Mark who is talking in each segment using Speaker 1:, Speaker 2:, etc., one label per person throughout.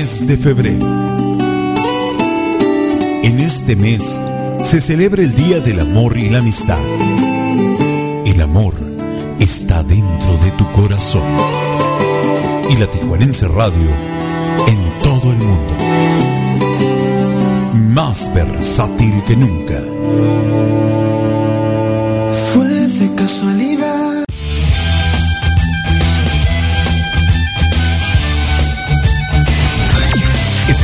Speaker 1: mes de febrero. En este mes se celebra el Día del Amor y la Amistad. El amor está dentro de tu corazón. Y la Tijuanense Radio en todo el mundo. Más versátil que nunca.
Speaker 2: Fue de casualidad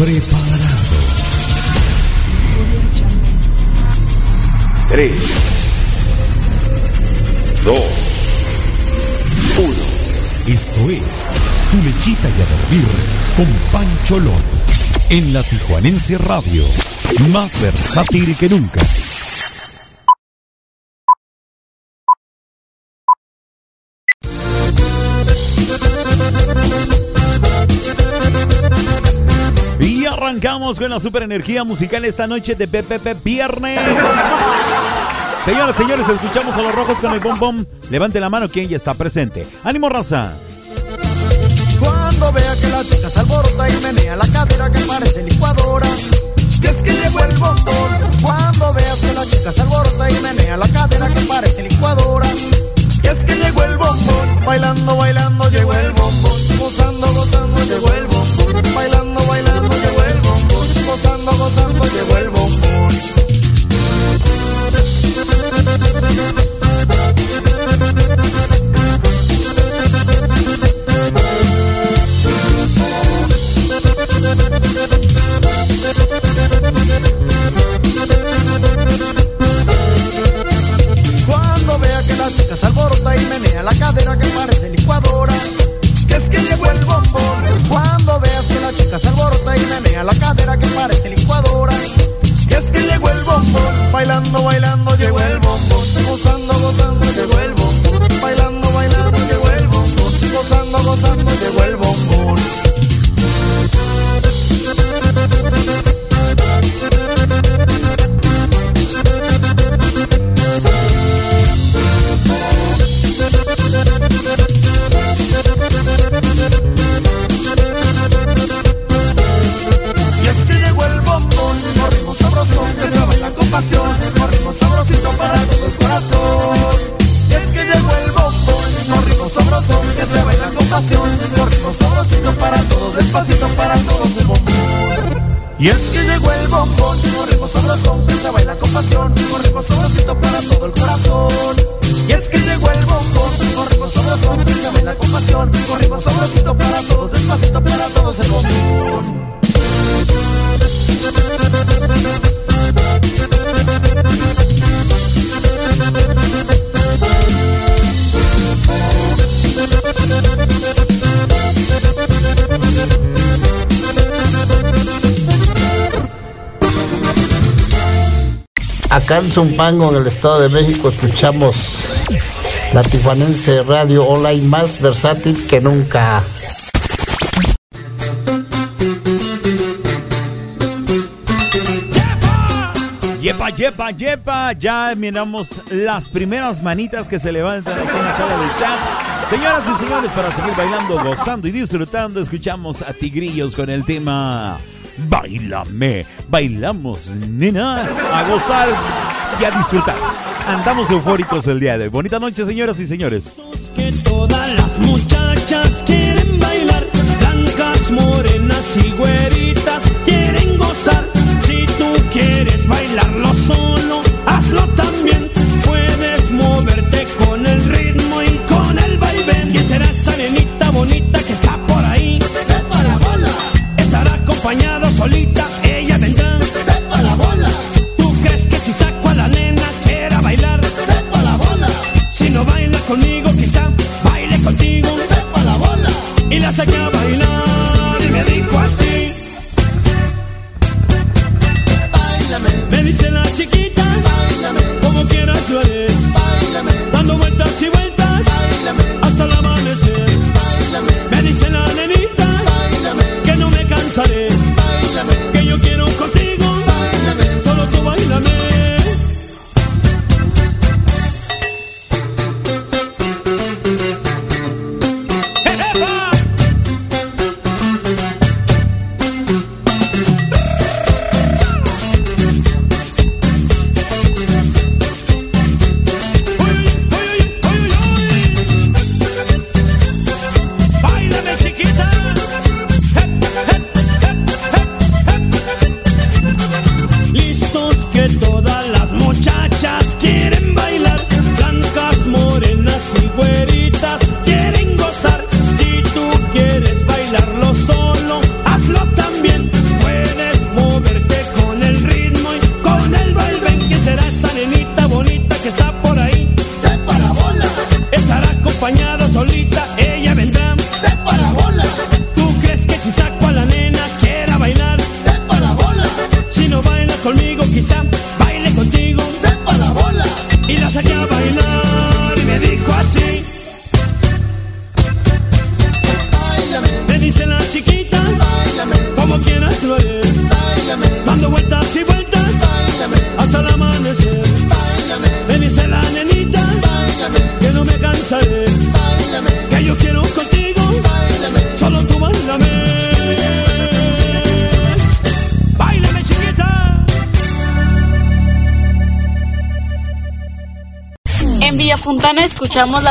Speaker 1: preparado.
Speaker 3: 3, 2, 1.
Speaker 1: Esto es Tu Lechita y a Dormir con Pancho Lon. En la Tijuanense Radio, más versátil que nunca.
Speaker 4: Arrancamos con la super energía musical esta noche de PPP Viernes. Señoras, señores, escuchamos a los rojos con el bom Levante la mano quien ya está presente. ¡Ánimo, raza!
Speaker 5: Cuando vea que la chica se alborota y menea la cadera que parece licuadora. Y es que llegó el bombón. Cuando veas que la chica se alborota y menea la cadera que parece licuadora. Y es que llegó el bombón. Bailando, bailando, llegó el bombón. Gozando, gozando, llegó el llegó el bombón. Cuando vea que la chica se alborota y menea la cadera que parece licuadora, el bombón. Bailando, bailando llegó el bombón. Gozando, gozando llegó el bombón. Bailando, bailando llegó el bombón. Gozando, gozando llegó el bombón. Corazón. Y es que llegó el bombón, un ritmo sabroso que se baila con pasión, un ritmo sabrosito para todo, despacito para todos el bombón. Y es que llegó el bombón, un ritmo sabroso que se baila con pasión, un ritmo sabrosito para todo el corazón. Y es que llegó el bombón, un ritmo sabroso que se baila con pasión, un ritmo sabrosito para todos, despacito para todos el bombón.
Speaker 6: Acá en Zumpango, en el Estado de México, escuchamos la tijuanense radio online más versátil que nunca.
Speaker 4: Yepa, yepa, yepa. Ya miramos las primeras manitas que se levantan aquí en la sala del chat. Señoras y señores, para seguir bailando, gozando y disfrutando, escuchamos a Tigrillos con el tema Bailame. Bailamos, nena, a gozar y a disfrutar. Andamos eufóricos el día de hoy. Bonita noche, señoras y señores.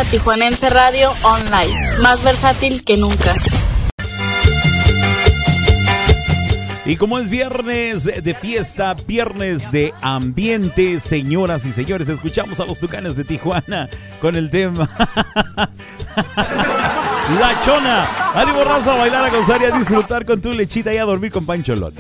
Speaker 7: Tijuanense Radio Online, más versátil que nunca.
Speaker 8: Y como es viernes de fiesta, viernes de ambiente, señoras y señores, escuchamos a los Tucanes de Tijuana con el tema La Chona. Ánimo raza a bailar, a gozar y a disfrutar con tu lechita y a dormir con Pancholón.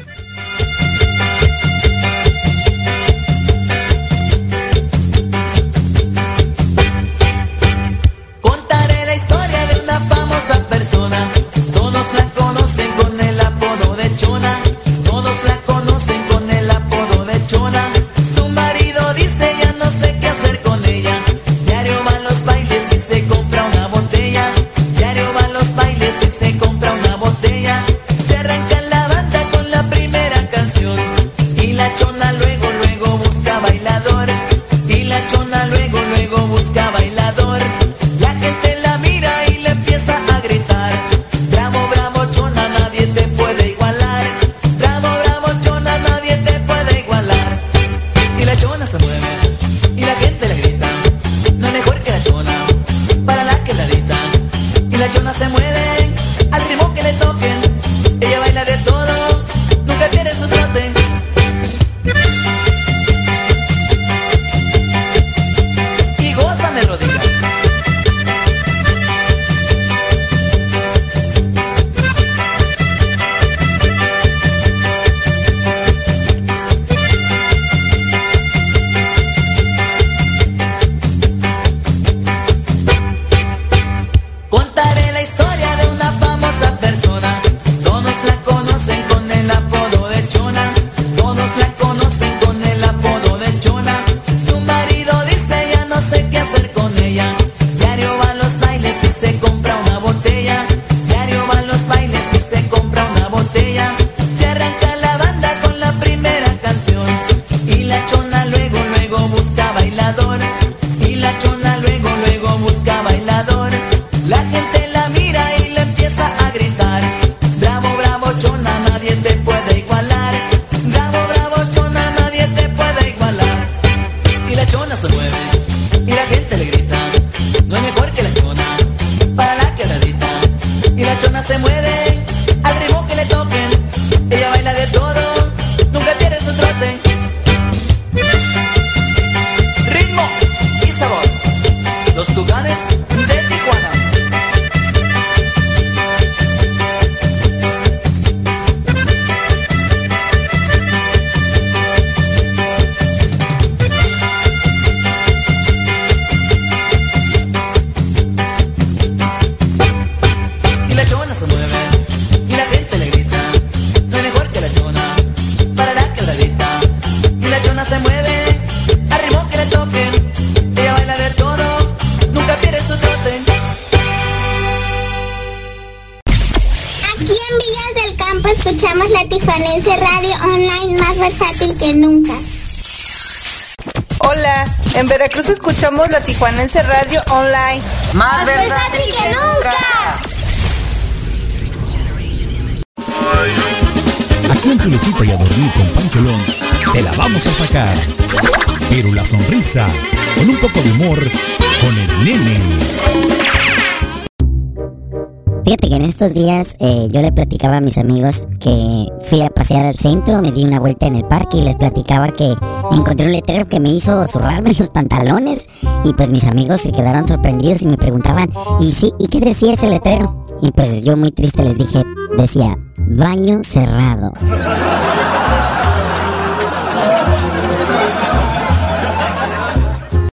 Speaker 9: Estos días eh, yo le platicaba a mis amigos que fui a pasear al centro, me di una vuelta en el parque y les platicaba que encontré un letrero que me hizo zurrarme los pantalones y pues mis amigos se quedaron sorprendidos y me preguntaban, ¿y sí? ¿Y qué decía ese letrero? Y pues yo muy triste les dije, decía, baño cerrado.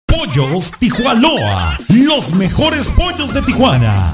Speaker 8: Pollos Tijuanoa, los mejores pollos de Tijuana.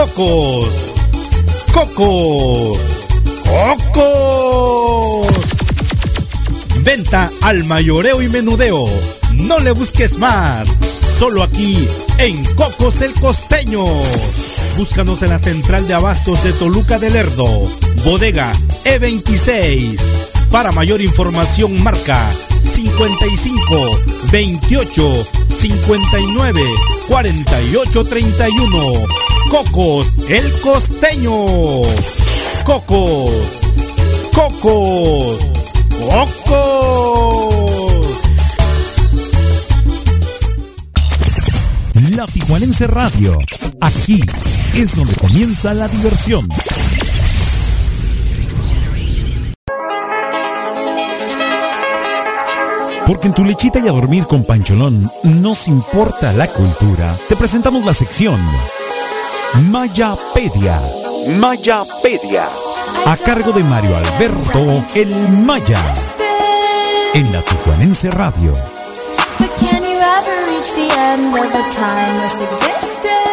Speaker 3: Cocos. Cocos. Cocos. Venta al mayoreo y menudeo. No le busques más. Solo aquí en Cocos el Costeño. Búscanos en la central de abastos de Toluca del Lerdo. Bodega E26. Para mayor información marca 55 28 59 48 31. Cocos el Costeño. Cocos. Cocos. Cocos. La Tijuanense Radio. Aquí es donde comienza la diversión. Porque en tu lechita y a dormir con Pancholón nos importa la cultura. Te presentamos la sección Mayapedia. Mayapedia. A cargo de Mario Alberto El Maya. En la Tijuanense Radio.
Speaker 10: But can you ever reach the end of a timeless existence?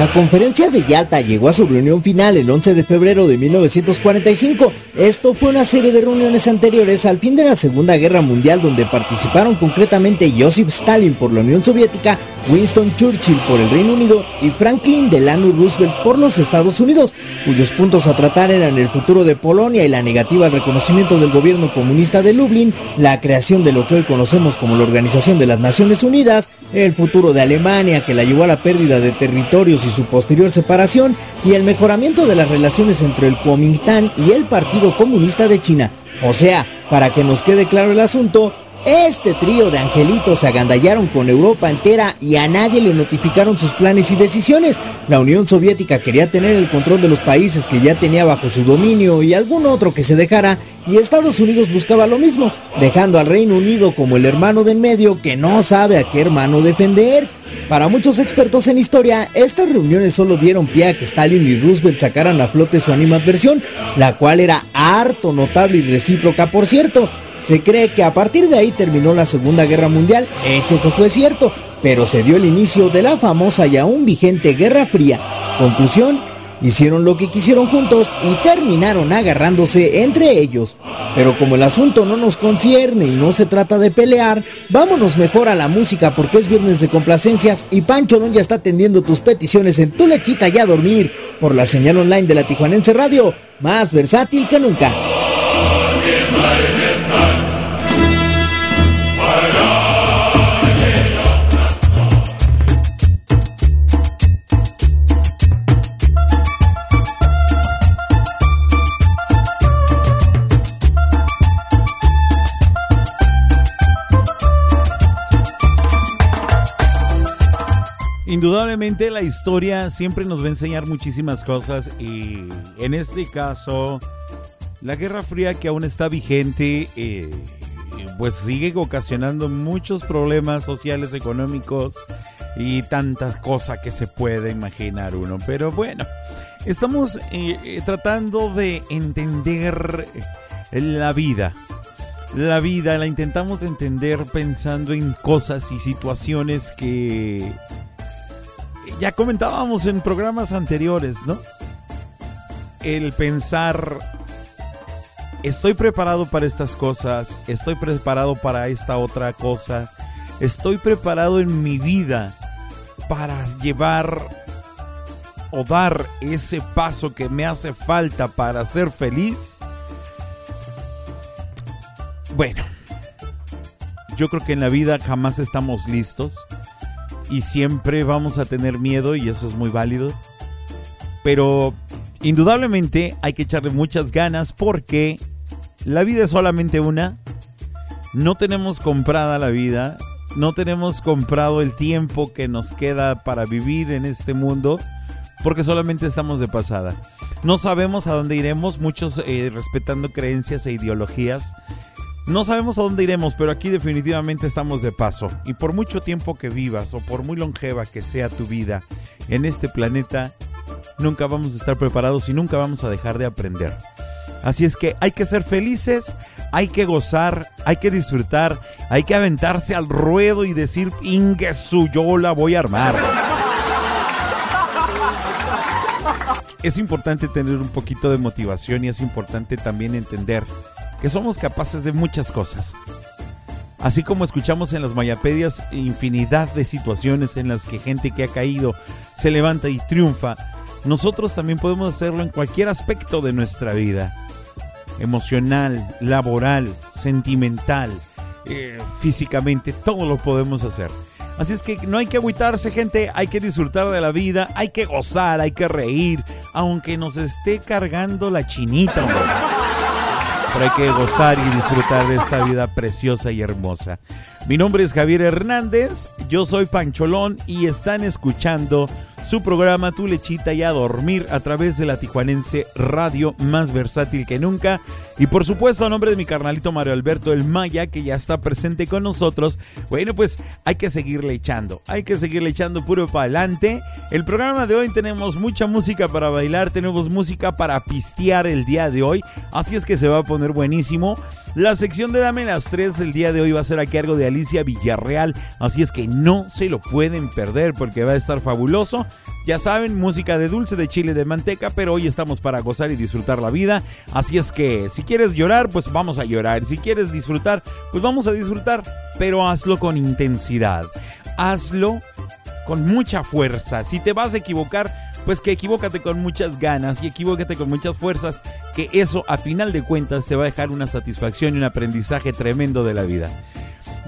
Speaker 11: La conferencia de Yalta llegó a su reunión final el 11 de febrero de 1945. Esto fue una serie de reuniones anteriores al fin de la Segunda Guerra Mundial donde participaron concretamente Joseph Stalin por la Unión Soviética, Winston Churchill por el Reino Unido y Franklin Delano Roosevelt por los Estados Unidos, cuyos puntos a tratar eran el futuro de Polonia y la negativa al reconocimiento del gobierno comunista de Lublin, la creación de lo que hoy conocemos como la Organización de las Naciones Unidas, el futuro de Alemania que la llevó a la pérdida de territorios y su posterior separación y el mejoramiento de las relaciones entre el Kuomintang y el Partido Comunista de China. O sea, para que nos quede claro el asunto, este trío de angelitos agandallaron con Europa entera y a nadie le notificaron sus planes y decisiones. La Unión Soviética quería tener el control de los países que ya tenía bajo su dominio y algún otro que se dejara, y Estados Unidos buscaba lo mismo, dejando al Reino Unido como el hermano del medio que no sabe a qué hermano defender. Para muchos expertos en historia, estas reuniones solo dieron pie a que Stalin y Roosevelt sacaran a flote su animadversión, la cual era harto notable y recíproca por cierto. Se cree que a partir de ahí terminó la Segunda Guerra Mundial, hecho que fue cierto, pero se dio el inicio de la famosa y aún vigente Guerra Fría. Conclusión, hicieron lo que quisieron juntos y terminaron agarrándose entre ellos. Pero como el asunto no nos concierne y no se trata de pelear, vámonos mejor a la música porque es viernes de complacencias y Pancho ya está atendiendo tus peticiones en tu lechita ya a dormir por la señal online de la Tijuanense Radio, más versátil que nunca.
Speaker 3: Indudablemente la historia siempre nos va a enseñar muchísimas cosas y en este caso la Guerra Fría que aún está vigente eh, pues sigue ocasionando muchos problemas sociales, económicos y tantas cosas que se puede imaginar uno. Pero bueno, estamos eh, eh, tratando de entender la vida. La vida la intentamos entender pensando en cosas y situaciones que ya comentábamos en programas anteriores, ¿no? El pensar, estoy preparado para estas cosas, estoy preparado para esta otra cosa, estoy preparado en mi vida para llevar o dar ese paso que me hace falta para ser feliz. Bueno, yo creo que en la vida jamás estamos listos y siempre vamos a tener miedo y eso es muy válido. Pero indudablemente hay que echarle muchas ganas porque la vida es solamente una. No tenemos comprada la vida, no tenemos comprado el tiempo que nos queda para vivir en este mundo porque solamente estamos de pasada. No sabemos a dónde iremos, muchos eh, respetando creencias e ideologías. No sabemos a dónde iremos, pero aquí definitivamente estamos de paso. Y por mucho tiempo que vivas o por muy longeva que sea tu vida en este planeta, nunca vamos a estar preparados y nunca vamos a dejar de aprender. Así es que hay que ser felices, hay que gozar, hay que disfrutar, hay que aventarse al ruedo y decir, Ingesu, yo la voy a armar. Es importante tener un poquito de motivación y es importante también entender que somos capaces de muchas cosas. Así como escuchamos en las mayapedias infinidad de situaciones en las que gente que ha caído se levanta y triunfa, nosotros también podemos hacerlo en cualquier aspecto de nuestra vida. Emocional, laboral, sentimental, eh, físicamente, todo lo podemos hacer. Así es que no hay que agüitarse, gente, hay que disfrutar de la vida, hay que gozar, hay que reír, aunque nos esté cargando la chinita. Pero hay que gozar y disfrutar de esta vida preciosa y hermosa. Mi nombre es Javier Hernández, yo soy Pancholón y están escuchando su programa Tu Lechita y a Dormir a través de la Tijuanense Radio más versátil que nunca. Y por supuesto, a nombre de mi carnalito Mario Alberto El Maya, que ya está presente con nosotros, bueno, pues hay que seguirle echando, hay que seguirle echando puro para adelante. El programa de hoy tenemos mucha música para bailar, tenemos música para pistear el día de hoy, así es que se va a poner buenísimo. La sección de Dame las 3 del día de hoy va a ser a cargo de Alicia Villarreal, así es que no se lo pueden perder porque va a estar fabuloso. Ya saben, música de dulce, de chile, de manteca, pero hoy estamos para gozar y disfrutar la vida. Así es que si quieres llorar, pues vamos a llorar. Si quieres disfrutar, pues vamos a disfrutar, pero hazlo con intensidad. Hazlo con mucha fuerza. Si te vas a equivocar, pues que equivócate con muchas ganas y equivócate con muchas fuerzas, que eso a final de cuentas te va a dejar una satisfacción y un aprendizaje tremendo de la vida.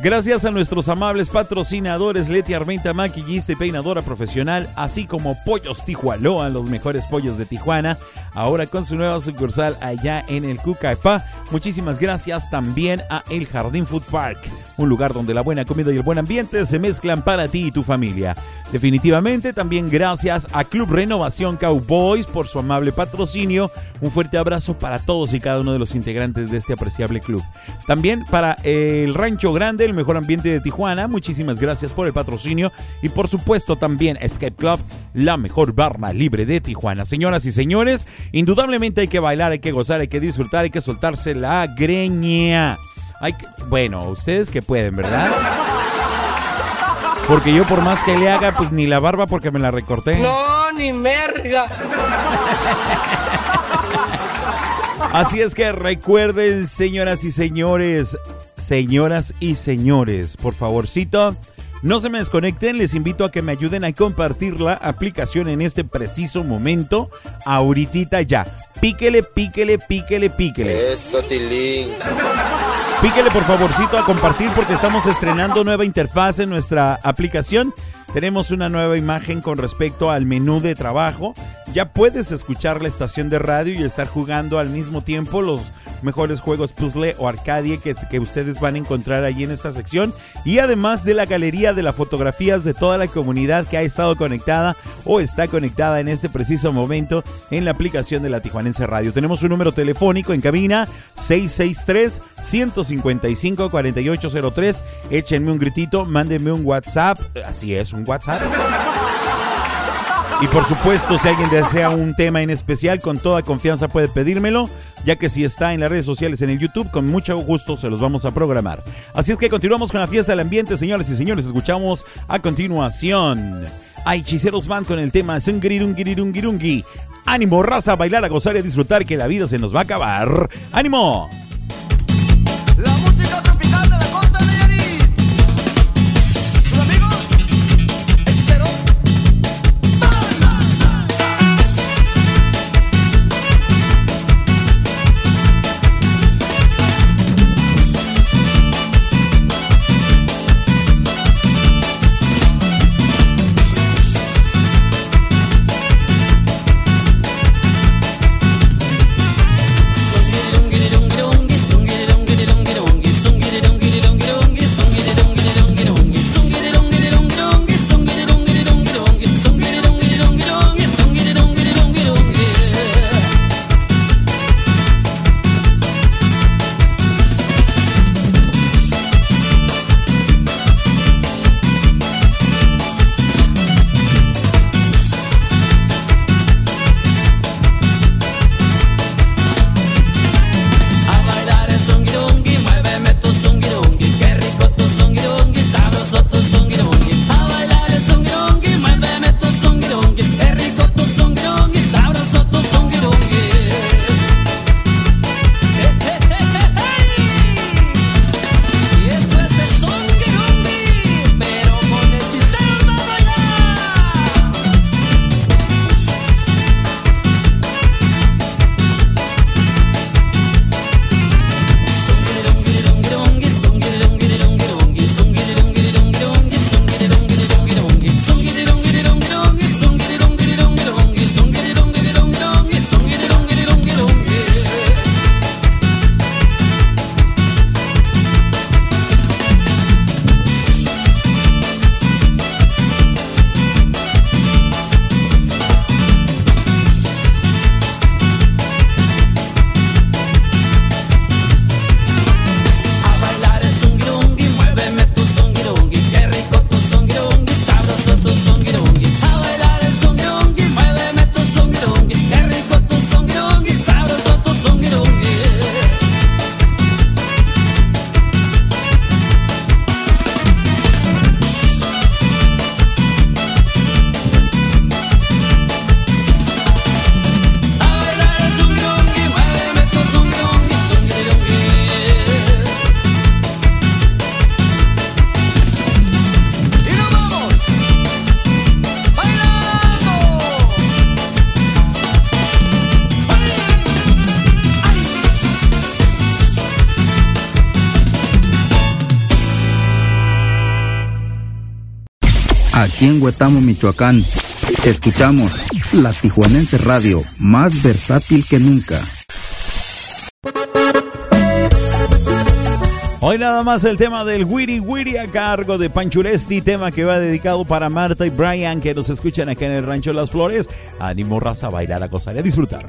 Speaker 3: Gracias a nuestros amables patrocinadores Leti Armenta, maquillista y peinadora profesional, así como Pollos Tijualoa, los mejores pollos de Tijuana, ahora con su nueva sucursal allá en el Cucaipá. Muchísimas gracias también a El Jardín Food Park, un lugar donde la buena comida y el buen ambiente se mezclan para ti y tu familia. Definitivamente también gracias a Club Renovación Cowboys por su amable patrocinio. Un fuerte abrazo para todos y cada uno de los integrantes de este apreciable club. También para el Rancho Grande, el mejor ambiente de Tijuana. Muchísimas gracias por el patrocinio. Y por supuesto también Escape Club, la mejor barra libre de Tijuana. Señoras y señores, indudablemente hay que bailar, hay que gozar, hay que disfrutar, hay que soltarse la greña. Hay que- bueno, ustedes que pueden, ¿verdad? Porque yo por más que le haga, pues ni la barba porque me la recorté.
Speaker 12: No, ni merga.
Speaker 3: Así es que recuerden, señoras y señores, señoras y señores, por favorcito, no se me desconecten, les invito a que me ayuden a compartir la aplicación en este preciso momento, ahorita ya. Píquele, píquele, píquele, píquele.
Speaker 13: Eso, Tilín.
Speaker 3: Píquele por favorcito a compartir porque estamos estrenando nueva interfaz en nuestra aplicación. Tenemos una nueva imagen con respecto al menú de trabajo. Ya puedes escuchar la estación de radio y estar jugando al mismo tiempo los mejores juegos puzzle o arcade que, que ustedes van a encontrar allí en esta sección. Y además de la galería de las fotografías de toda la comunidad que ha estado conectada o está conectada en este preciso momento en la aplicación de la Tijuanense Radio. Tenemos un número telefónico en cabina 663-155-4803. Échenme un gritito, mándenme un WhatsApp. Así es, un WhatsApp. Y por supuesto, si alguien desea un tema en especial, con toda confianza puede pedírmelo, ya que si está en las redes sociales, en el YouTube, con mucho gusto se los vamos a programar. Así es que continuamos con la fiesta del ambiente, señores y señores. Escuchamos a continuación a Hechiceros Band con el tema Zungirirungirungirungi. Ánimo, raza, bailar, a gozar y a disfrutar que la vida se nos va a acabar. ¡Ánimo!
Speaker 14: en Huetamo, Michoacán. Escuchamos la Tijuanense Radio, más versátil que nunca.
Speaker 4: Hoy nada más el tema del Wiri Wiri a cargo de Panchuresti, tema que va dedicado para Marta y Brian que nos escuchan acá en el Rancho Las Flores. Ánimo, raza, a bailar, a gozar y a disfrutar.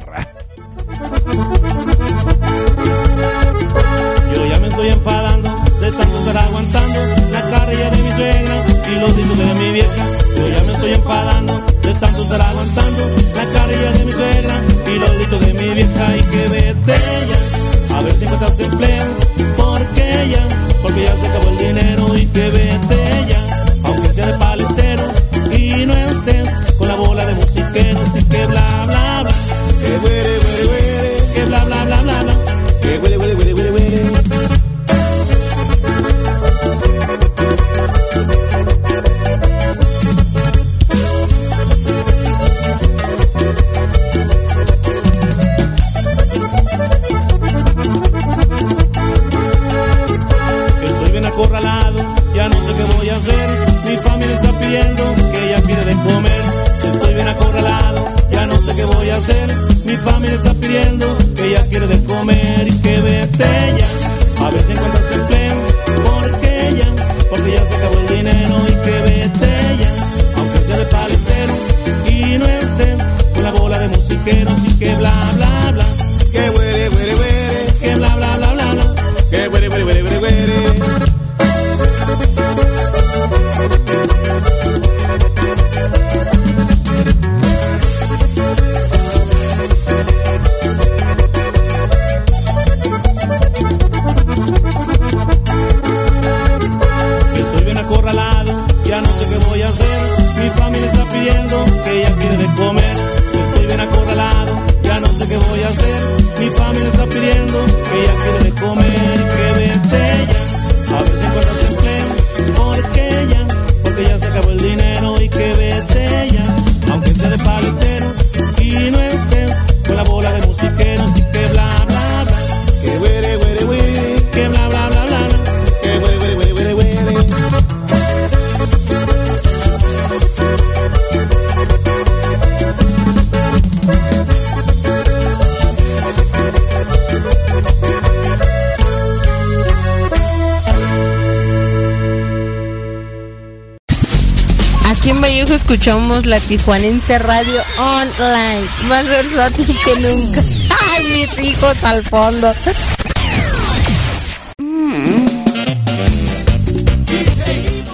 Speaker 15: Somos la
Speaker 16: Tijuanense Radio Online, más versátil que nunca. ¡Ay, mis hijos al fondo!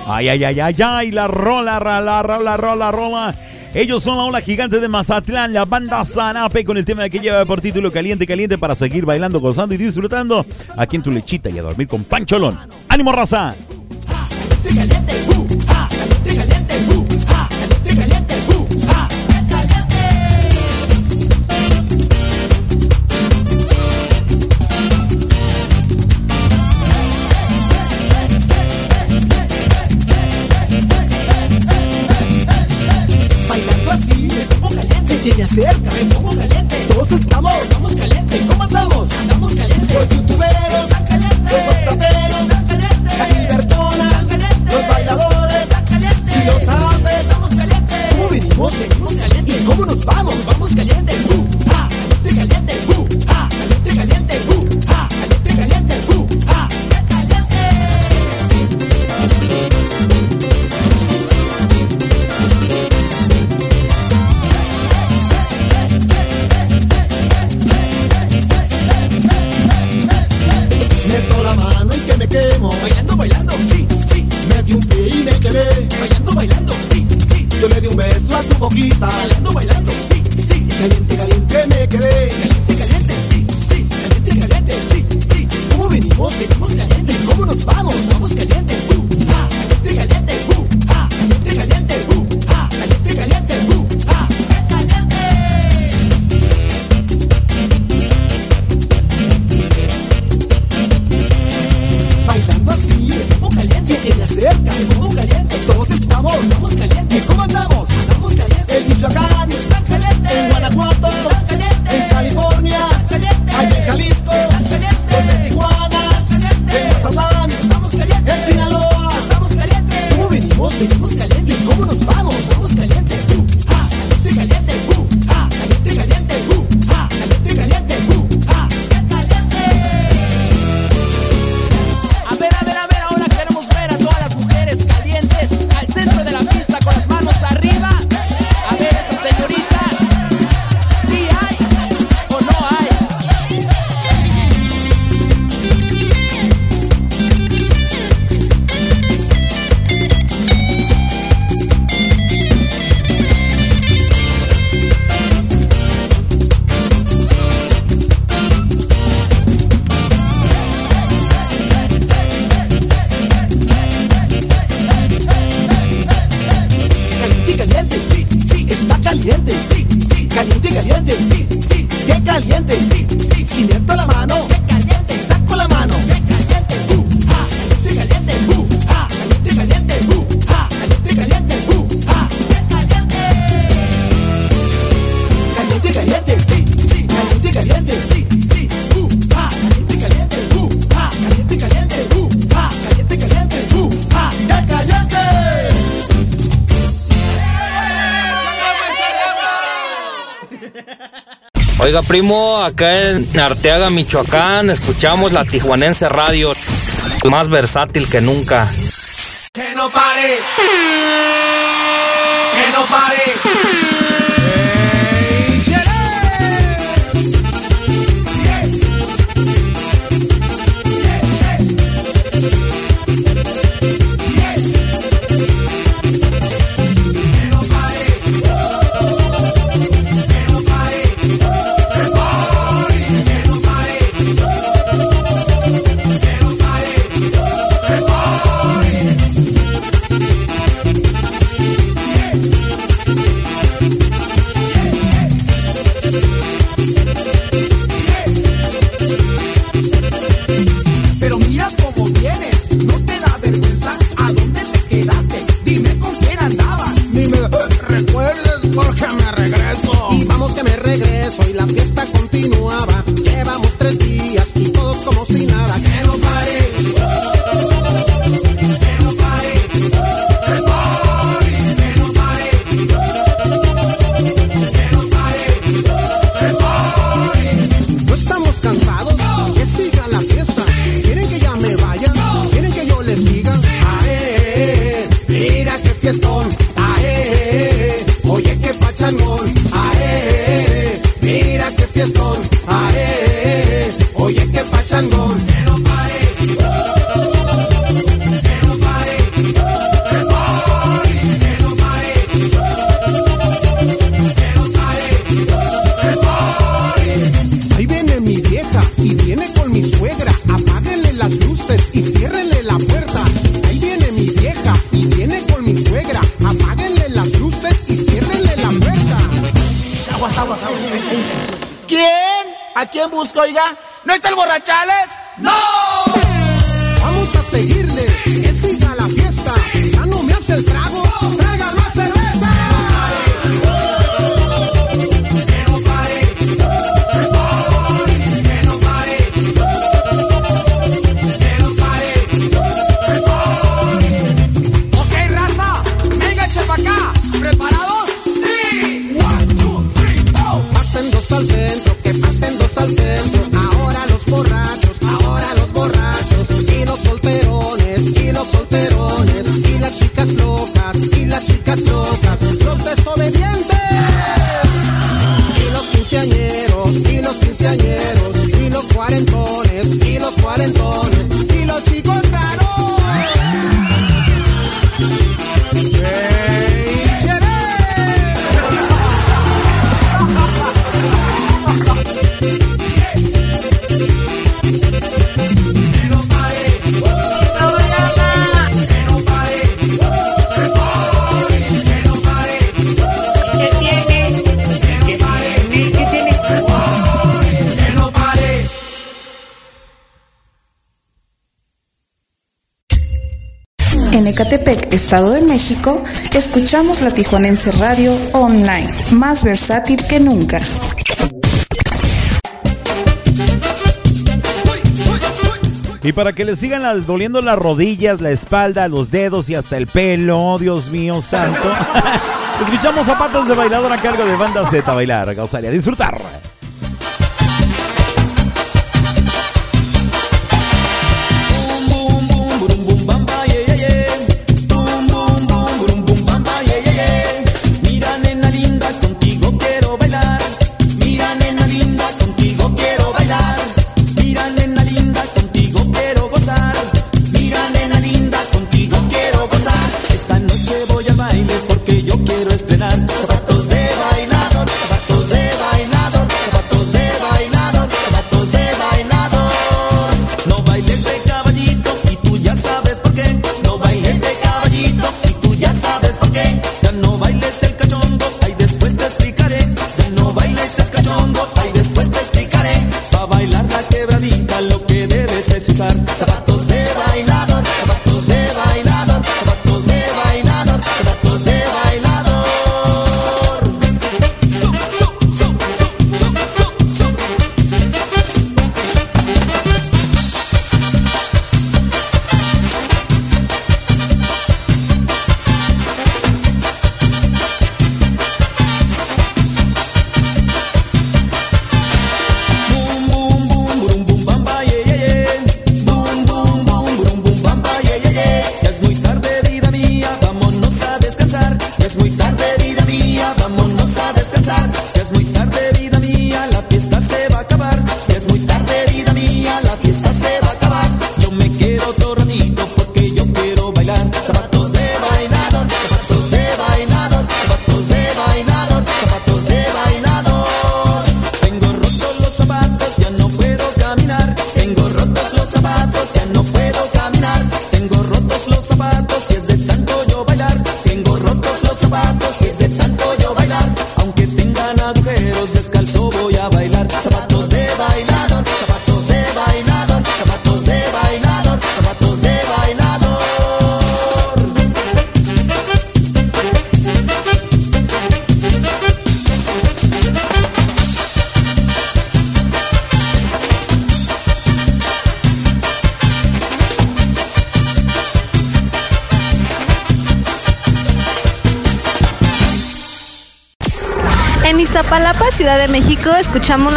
Speaker 4: Ay, ay, ay, ay, ay, la rola, la rola, rola, rola. Ellos son la ola gigante de Mazatlán, la banda Zanape, con el tema que lleva por título Caliente, Caliente, para seguir bailando, gozando y disfrutando aquí en tu lechita y a dormir con Pancholón. ¡Ánimo, raza!
Speaker 12: Oiga, primo, acá en Arteaga, Michoacán, escuchamos la Tijuanense Radio, más versátil que nunca.
Speaker 5: Que no pare.
Speaker 17: Estado de México, escuchamos la Tijuanense Radio Online, más versátil que nunca.
Speaker 3: Y para que le sigan doliendo las rodillas, la espalda, los dedos y hasta el pelo, Dios mío santo. Escuchamos zapatos de bailador a cargo de Banda Z a
Speaker 1: Bailar, Causalia. Disfrutar.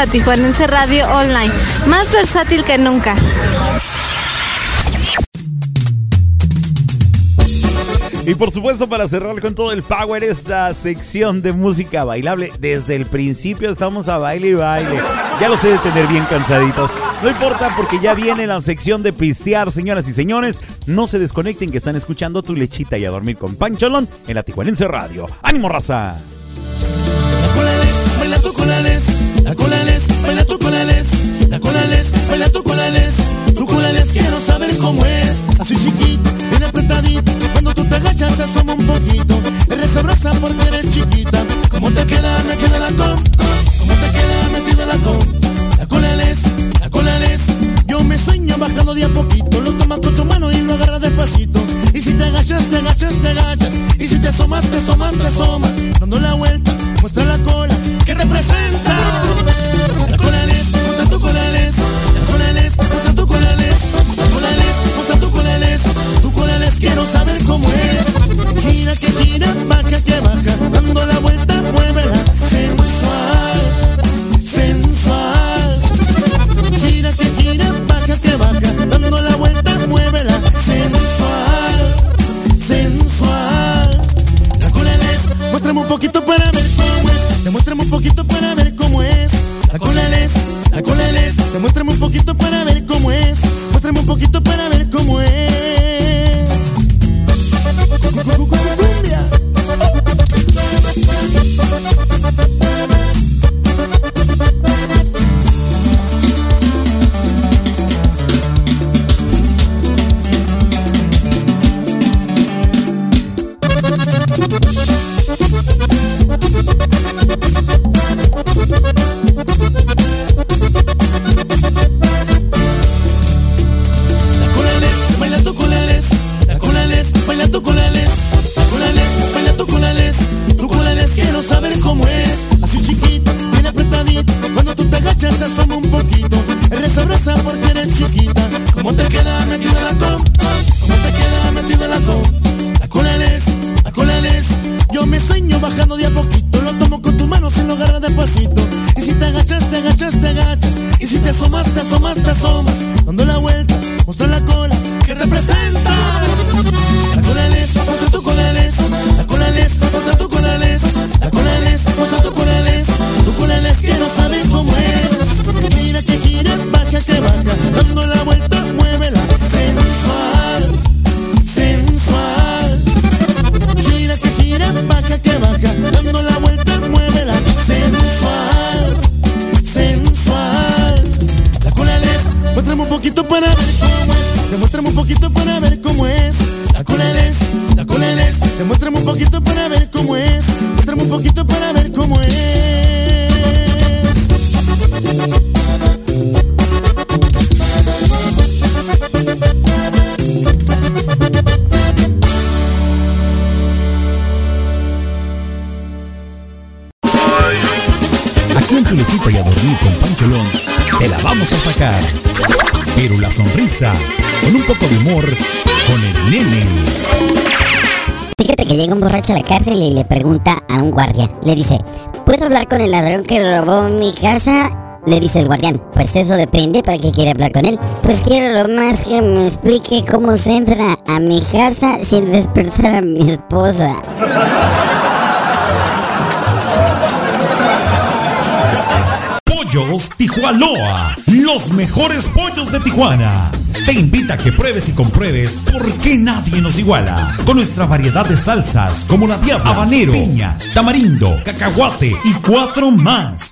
Speaker 1: Tijuanense Radio Online, más versátil que nunca.
Speaker 3: Y por supuesto, para cerrar con todo el power, esta sección de música bailable. Desde el principio estamos a baile y baile. Ya los he de tener bien cansaditos. No importa, porque ya viene la sección de pistear, señoras y señores. No se desconecten que están escuchando tu lechita y a dormir con Pancholón en la Tijuanense Radio. ¡Ánimo, raza!
Speaker 18: colales, baila tu colales, la colales, baila tu colales, tu colales quiero saber cómo es, así chiquito, bien apretadito, cuando tú te agachas se asoma un poquito, eres sabrosa porque eres chiquita, como te queda metida la con, como te queda metida la con, la colales, la colales, yo me sueño bajando de a poquito, lo tomas
Speaker 9: Le dice el guardián, pues eso depende, ¿para qué quiere hablar con él? Pues quiero lo más que me explique cómo se entra a mi casa sin despertar a mi esposa.
Speaker 3: Pollos Tijuanoa, los mejores pollos de Tijuana. Te invita a que pruebes y compruebes por qué nadie nos iguala. Con nuestra variedad de salsas como la diabla, habanero, piña, tamarindo, cacahuate y cuatro más.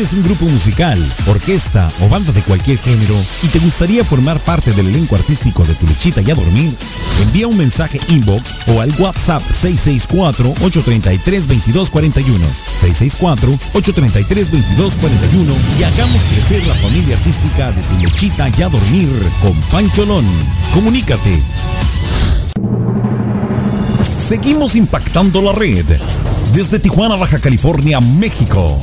Speaker 3: ¿Tienes un grupo musical, orquesta o banda de cualquier género y te gustaría formar parte del elenco artístico de Tu Lechita y a Dormir? Envía un mensaje inbox o al WhatsApp 664-833-2241. 664-833-2241 y hagamos crecer la familia artística de Tu Lechita y a Dormir con Pancholón. Comunícate. Seguimos impactando la red. Desde Tijuana, Baja California, México.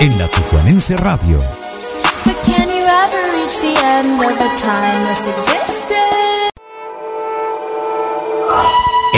Speaker 3: En la Tijuanense Radio.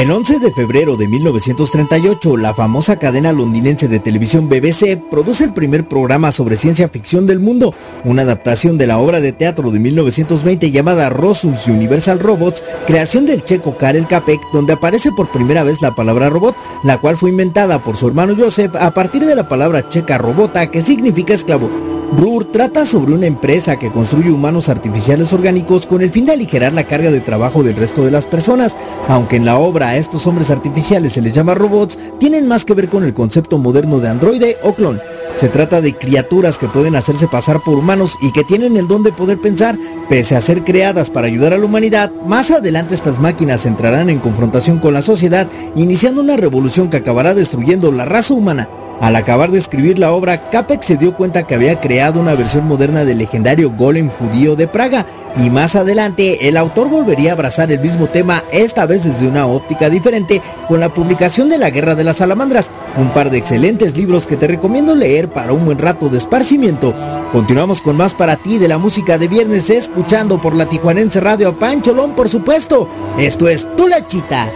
Speaker 11: El 11 de febrero de 1938, la famosa cadena londinense de televisión BBC produce el primer programa sobre ciencia ficción del mundo, una adaptación de la obra de teatro de 1920 llamada Rosus Universal Robots, creación del checo Karel Capek, donde aparece por primera vez la palabra robot, la cual fue inventada por su hermano Joseph a partir de la palabra checa robota, que significa esclavo. Brur trata sobre una empresa que construye humanos artificiales orgánicos con el fin de aligerar la carga de trabajo del resto de las personas. Aunque en la obra a estos hombres artificiales se les llama robots, tienen más que ver con el concepto moderno de androide o clon. Se trata de criaturas que pueden hacerse pasar por humanos y que tienen el don de poder pensar, pese a ser creadas para ayudar a la humanidad. Más adelante estas máquinas entrarán en confrontación con la sociedad, iniciando una revolución que acabará destruyendo la raza humana. Al acabar de escribir la obra, Capek se dio cuenta que había creado una versión moderna del legendario golem judío de Praga, y más adelante el autor volvería a abrazar el mismo tema, esta vez desde una óptica diferente, con la publicación de La Guerra de las Salamandras, un par de excelentes libros que te recomiendo leer para un buen rato de esparcimiento. Continuamos con más para ti de la música de viernes, escuchando por la Tijuanense Radio a Pancholón, por supuesto. Esto es Tu Lechita.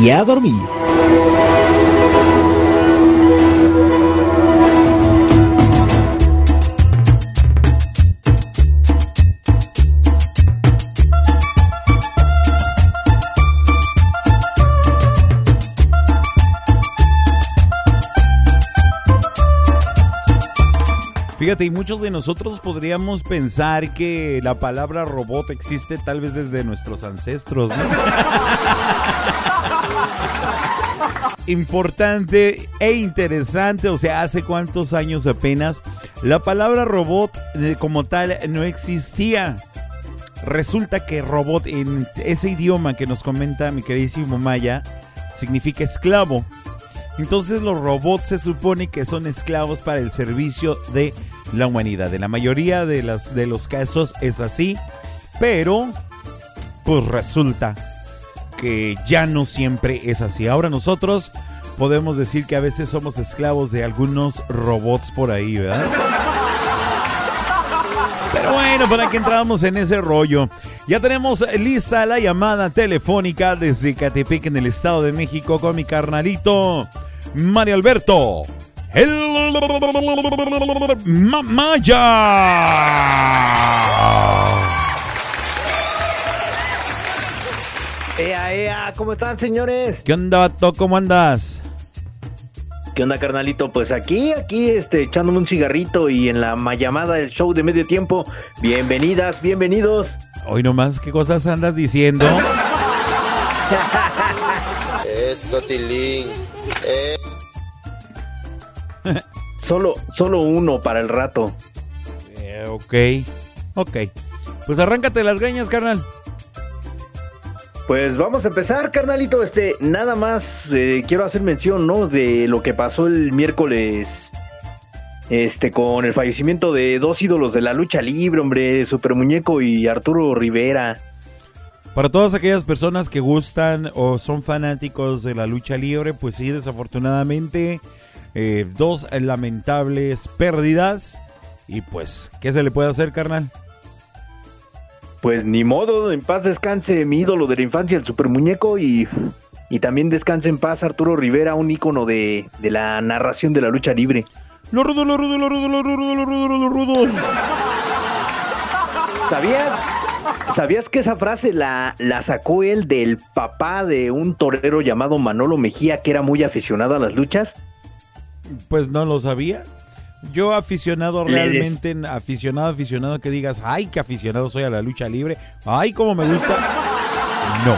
Speaker 11: Y a dormir.
Speaker 19: Y muchos de nosotros podríamos pensar que la palabra robot existe tal vez desde nuestros ancestros. ¿no? Importante e interesante, o sea, hace cuántos años apenas la palabra robot eh, como tal no existía. Resulta que robot en ese idioma que nos comenta mi queridísimo Maya significa esclavo.
Speaker 3: Entonces los robots se supone que son esclavos para el servicio de la humanidad. En la mayoría de, las, de los casos es así, pero pues resulta que ya no siempre es así. Ahora nosotros podemos decir que a veces somos esclavos de algunos robots por ahí, ¿verdad? Pero bueno, para que entramos en ese rollo. Ya tenemos lista la llamada telefónica desde Catepec en el Estado de México con mi carnalito Mario Alberto. El Mamaya.
Speaker 11: Ea, ea, ¿cómo están, señores?
Speaker 3: ¿Qué onda, vato? ¿Cómo andas?
Speaker 11: ¿Qué onda, carnalito? Pues aquí, aquí, este, echándome un cigarrito y en la ma- llamada del show de medio tiempo. Bienvenidas, bienvenidos.
Speaker 3: Hoy nomás, ¿qué cosas andas diciendo?
Speaker 11: Eso, Tilín. Eh. solo, solo uno para el rato.
Speaker 3: Eh, ok, ok. Pues arráncate las greñas, carnal.
Speaker 11: Pues vamos a empezar, carnalito. Este, nada más eh, quiero hacer mención, ¿no? De lo que pasó el miércoles. Este, con el fallecimiento de dos ídolos de la lucha libre, hombre, Super Muñeco y Arturo Rivera.
Speaker 3: Para todas aquellas personas que gustan o son fanáticos de la lucha libre, pues sí, desafortunadamente, eh, dos lamentables pérdidas. Y pues, ¿qué se le puede hacer, carnal?
Speaker 11: Pues ni modo, en paz descanse mi ídolo de la infancia, el Super Muñeco, y, y también descanse en paz Arturo Rivera, un ícono de, de la narración de la lucha libre.
Speaker 3: Los rudos, los rudos, los rudos, los rudos, los rudos, los rudos.
Speaker 11: ¿Sabías? ¿Sabías que esa frase la, la sacó él del papá de un torero llamado Manolo Mejía, que era muy aficionado a las luchas?
Speaker 3: Pues no lo sabía. Yo aficionado realmente, aficionado, aficionado que digas, ay, qué aficionado soy a la lucha libre, ay, cómo me gusta. No.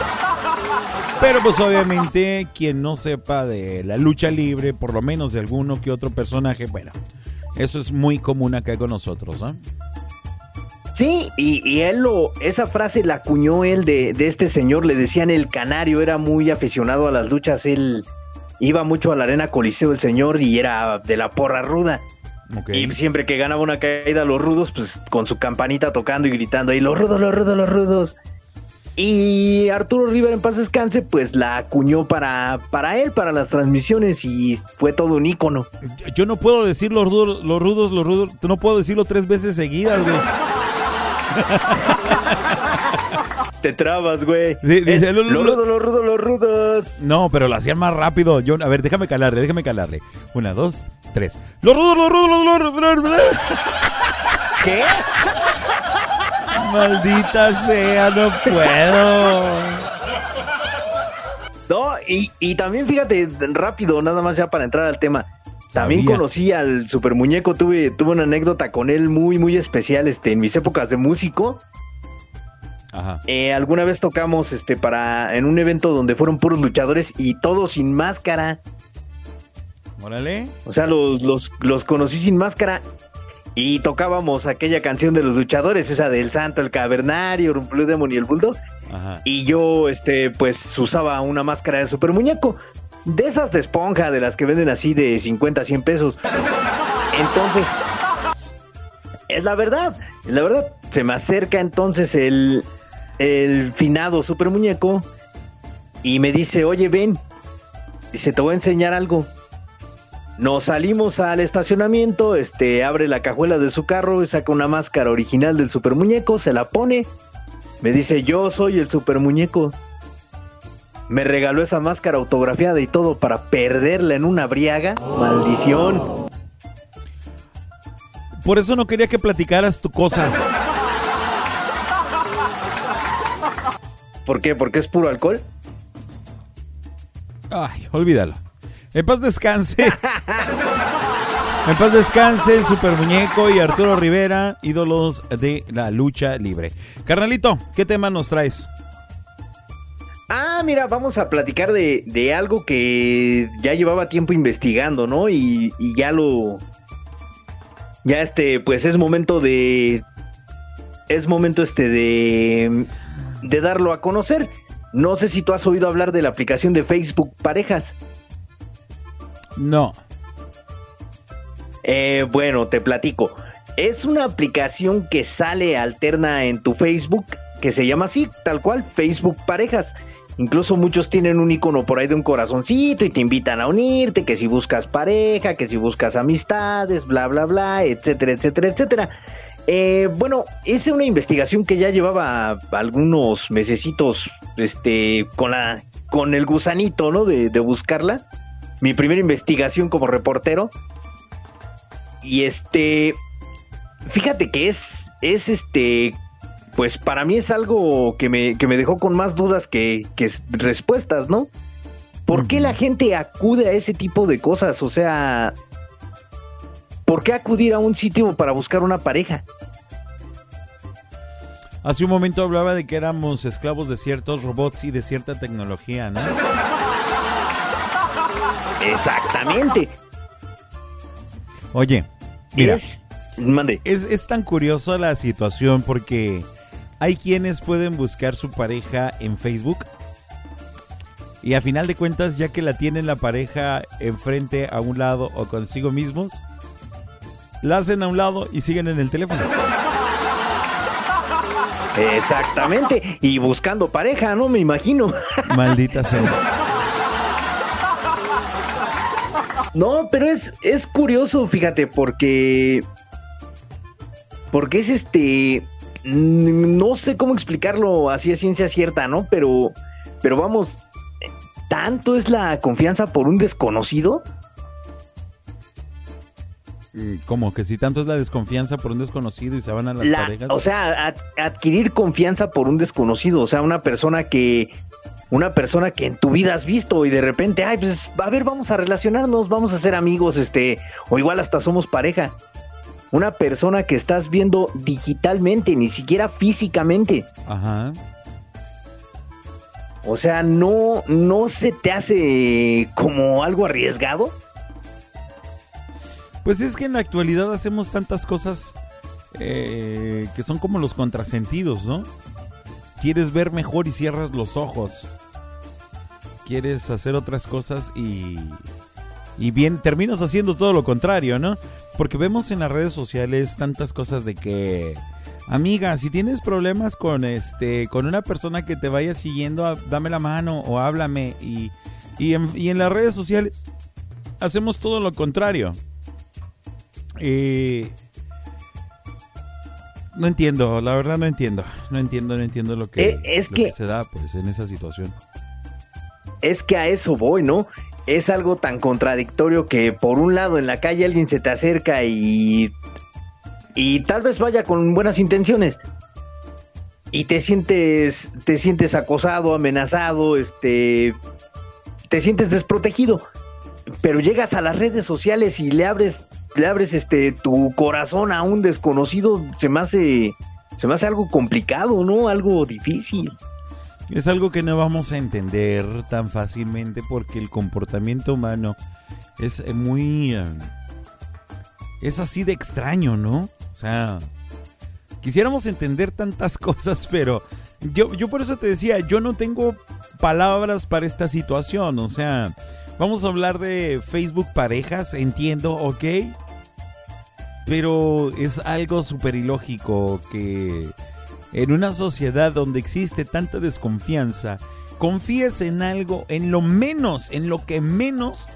Speaker 3: Pero pues obviamente quien no sepa de la lucha libre, por lo menos de alguno que otro personaje, bueno, eso es muy común acá con nosotros, ¿ah?
Speaker 11: Sí, y, y él lo, esa frase la acuñó él de, de este señor, le decían el canario, era muy aficionado a las luchas, él iba mucho a la arena Coliseo el señor y era de la porra ruda. Y siempre que ganaba una caída los rudos, pues con su campanita tocando y gritando ahí, los rudos, los rudos, los rudos. Y Arturo Rivera en paz descanse, pues la acuñó para, para él, para las transmisiones y fue todo un ícono.
Speaker 3: Yo no puedo decir los rudos, los rudos, los rudos, no puedo decirlo tres veces seguidas, güey.
Speaker 11: Te trabas, güey.
Speaker 3: Sí, dice,
Speaker 11: Es,
Speaker 3: lo-
Speaker 11: los
Speaker 3: lo-
Speaker 11: rudos, los rudos, los rudos.
Speaker 3: No, pero lo hacían más rápido. Yo, a ver, déjame calarle, déjame calarle. Una, dos, tres. Los rudos, los rudos, los rudos, los rudos.
Speaker 11: ¿Qué?
Speaker 3: Maldita sea, no puedo.
Speaker 11: No, y, y también fíjate, rápido, nada más ya para entrar al tema. También
Speaker 3: Sabía.
Speaker 11: conocí al super muñeco, tuve, tuve una anécdota con él muy, muy especial, este, en mis épocas de músico.
Speaker 3: Ajá.
Speaker 11: Eh, alguna vez tocamos este para en un evento donde fueron puros luchadores y todos sin máscara.
Speaker 3: Órale.
Speaker 11: O sea, los, los, los conocí sin máscara. Y tocábamos aquella canción de los luchadores, esa del Santo, el Cavernario, el Blue Demon y el Bulldog.
Speaker 3: Ajá.
Speaker 11: Y yo, este, pues usaba una máscara de super muñeco. De esas de esponja, de las que venden así de 50 a 100 pesos. Entonces, es la verdad, es la verdad. Se me acerca entonces el, el finado super muñeco y me dice, oye, ven. Dice, te voy a enseñar algo. Nos salimos al estacionamiento, este, abre la cajuela de su carro y saca una máscara original del super muñeco, se la pone. Me dice, yo soy el super muñeco. Me regaló esa máscara autografiada y todo para perderla en una briaga. Maldición.
Speaker 3: Por eso no quería que platicaras tu cosa.
Speaker 11: ¿Por qué? ¿Porque es puro alcohol?
Speaker 3: Ay, olvídalo. En paz descanse. en paz descanse el super muñeco y Arturo Rivera, ídolos de la lucha libre. Carnalito, ¿qué tema nos traes?
Speaker 11: Ah, mira, vamos a platicar de, de algo que ya llevaba tiempo investigando, ¿no? Y, y ya lo... Ya este, pues es momento de... Es momento este de... De darlo a conocer. No sé si tú has oído hablar de la aplicación de Facebook Parejas.
Speaker 3: No.
Speaker 11: Eh, bueno, te platico. Es una aplicación que sale alterna en tu Facebook, que se llama así, tal cual, Facebook Parejas. Incluso muchos tienen un icono por ahí de un corazoncito y te invitan a unirte, que si buscas pareja, que si buscas amistades, bla, bla, bla, etcétera, etcétera, etcétera. Eh, bueno, hice una investigación que ya llevaba algunos mesecitos, este, con la, con el gusanito, ¿no? De, de buscarla. Mi primera investigación como reportero. Y este, fíjate que es, es este, pues para mí es algo que me, que me dejó con más dudas que, que respuestas, ¿no? ¿Por qué la gente acude a ese tipo de cosas? O sea, ¿por qué acudir a un sitio para buscar una pareja?
Speaker 3: Hace un momento hablaba de que éramos esclavos de ciertos robots y de cierta tecnología, ¿no?
Speaker 11: Exactamente.
Speaker 3: Oye, mira.
Speaker 11: Es, mande.
Speaker 3: Es, es tan curiosa la situación porque hay quienes pueden buscar su pareja en Facebook y a final de cuentas, ya que la tienen la pareja enfrente, a un lado o consigo mismos, la hacen a un lado y siguen en el teléfono.
Speaker 11: Exactamente. Y buscando pareja, ¿no? Me imagino.
Speaker 3: Maldita sea.
Speaker 11: No, pero es, es curioso, fíjate, porque. Porque es este. mm, No sé cómo explicarlo así a ciencia cierta, ¿no? Pero. Pero vamos. ¿Tanto es la confianza por un desconocido?
Speaker 3: Mm, Como que si tanto es la desconfianza por un desconocido y se van a las
Speaker 11: La-
Speaker 3: parejas.
Speaker 11: o sea, ad- adquirir confianza por un desconocido, o sea, una persona que una persona que en tu vida has visto y de repente, ay, pues a ver, vamos a relacionarnos, vamos a ser amigos, este, o igual hasta somos pareja. Una persona que estás viendo digitalmente, ni siquiera físicamente.
Speaker 3: Ajá.
Speaker 11: O sea, no no se te hace como algo arriesgado.
Speaker 3: Pues es que en la actualidad hacemos tantas cosas eh, que son como los contrasentidos, ¿no? Quieres ver mejor y cierras los ojos. Quieres hacer otras cosas y, y bien, terminas haciendo todo lo contrario, ¿no? Porque vemos en las redes sociales tantas cosas de que, amiga, si tienes problemas con este, con una persona que te vaya siguiendo, dame la mano o háblame y, y en las redes sociales hacemos todo lo contrario. Eh, no entiendo, la verdad no entiendo. No entiendo, no entiendo lo que,
Speaker 11: Eh, es
Speaker 3: lo
Speaker 11: que-
Speaker 3: se da pues en esa situación.
Speaker 11: Es que a eso voy, ¿no? Es algo tan contradictorio que por un lado en la calle alguien se te acerca y y tal vez vaya con buenas intenciones y te sientes te sientes acosado, amenazado, este te sientes desprotegido, pero llegas a las redes sociales y le abres le abres este tu corazón a un desconocido, se me hace se me hace algo complicado, ¿no? Algo difícil.
Speaker 3: Es algo que no vamos a entender tan fácilmente porque el comportamiento humano es muy... eh, es así de extraño, ¿no? O sea, quisiéramos entender tantas cosas, pero yo, yo por eso te decía, yo no tengo palabras para esta situación. O sea, vamos a hablar de Facebook parejas, entiendo, ok. Pero es algo súper ilógico que en una sociedad donde existe tanta desconfianza, confíes en algo, en lo menos, en lo que menos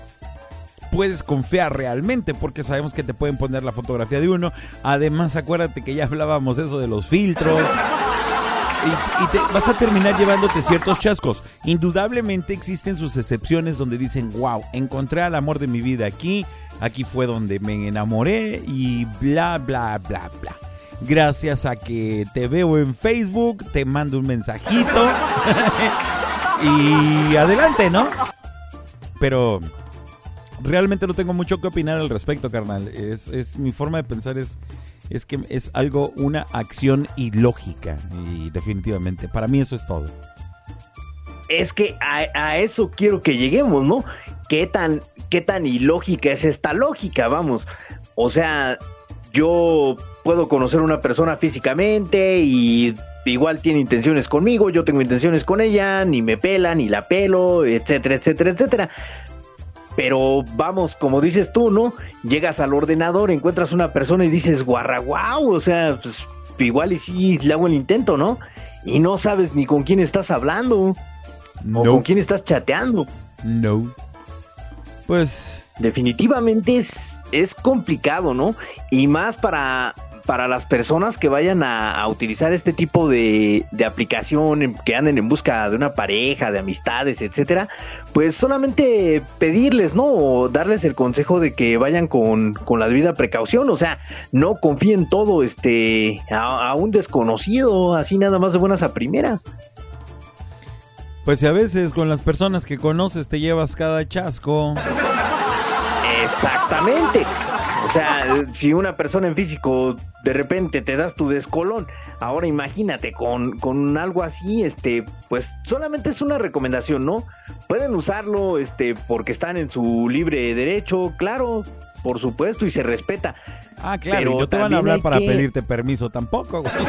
Speaker 3: puedes confiar realmente, porque sabemos que te pueden poner la fotografía de uno. Además, acuérdate que ya hablábamos eso de los filtros. Y, te, vas a terminar llevándote ciertos chascos. Indudablemente existen sus excepciones donde dicen, wow, encontré al amor de mi vida aquí, aquí fue donde me enamoré y bla, bla, bla, bla. Gracias a que te veo en Facebook, te mando un mensajito y adelante, ¿no? Pero realmente no tengo mucho que opinar al respecto, carnal. Es, es mi forma de pensar es, es que es algo, una acción ilógica. Y definitivamente, para mí eso es todo.
Speaker 11: Es que a, a eso quiero que lleguemos, ¿no? ¿Qué tan, ¿Qué tan ilógica es esta lógica? Vamos. O sea, yo puedo conocer a una persona físicamente y igual tiene intenciones conmigo, yo tengo intenciones con ella, ni me pela, ni la pelo, etcétera, etcétera, etcétera. Pero vamos, como dices tú, ¿no? Llegas al ordenador, encuentras una persona y dices, guarra, wow, o sea, pues igual y sí le hago el intento, ¿no? Y no sabes ni con quién estás hablando. O con quién estás chateando.
Speaker 3: No. Pues.
Speaker 11: Definitivamente es, es complicado, ¿no? Y más para, para las personas que vayan a, a utilizar este tipo de, de aplicación, que anden en busca de una pareja, de amistades, etcétera, pues solamente pedirles, ¿no? O darles el consejo de que vayan con, con la debida precaución. O sea, no confíen todo este, a, a un desconocido, así nada más de buenas a primeras.
Speaker 3: Pues si a veces con las personas que conoces te llevas cada chasco.
Speaker 11: Exactamente. O sea, si una persona en físico de repente te das tu descolón, ahora imagínate con, con algo así, este, pues solamente es una recomendación, ¿no? Pueden usarlo, este, porque están en su libre derecho, claro, por supuesto, y se respeta.
Speaker 3: Ah, claro,
Speaker 11: Pero
Speaker 3: y no te van a hablar para
Speaker 11: que-
Speaker 3: pedirte permiso tampoco, güey.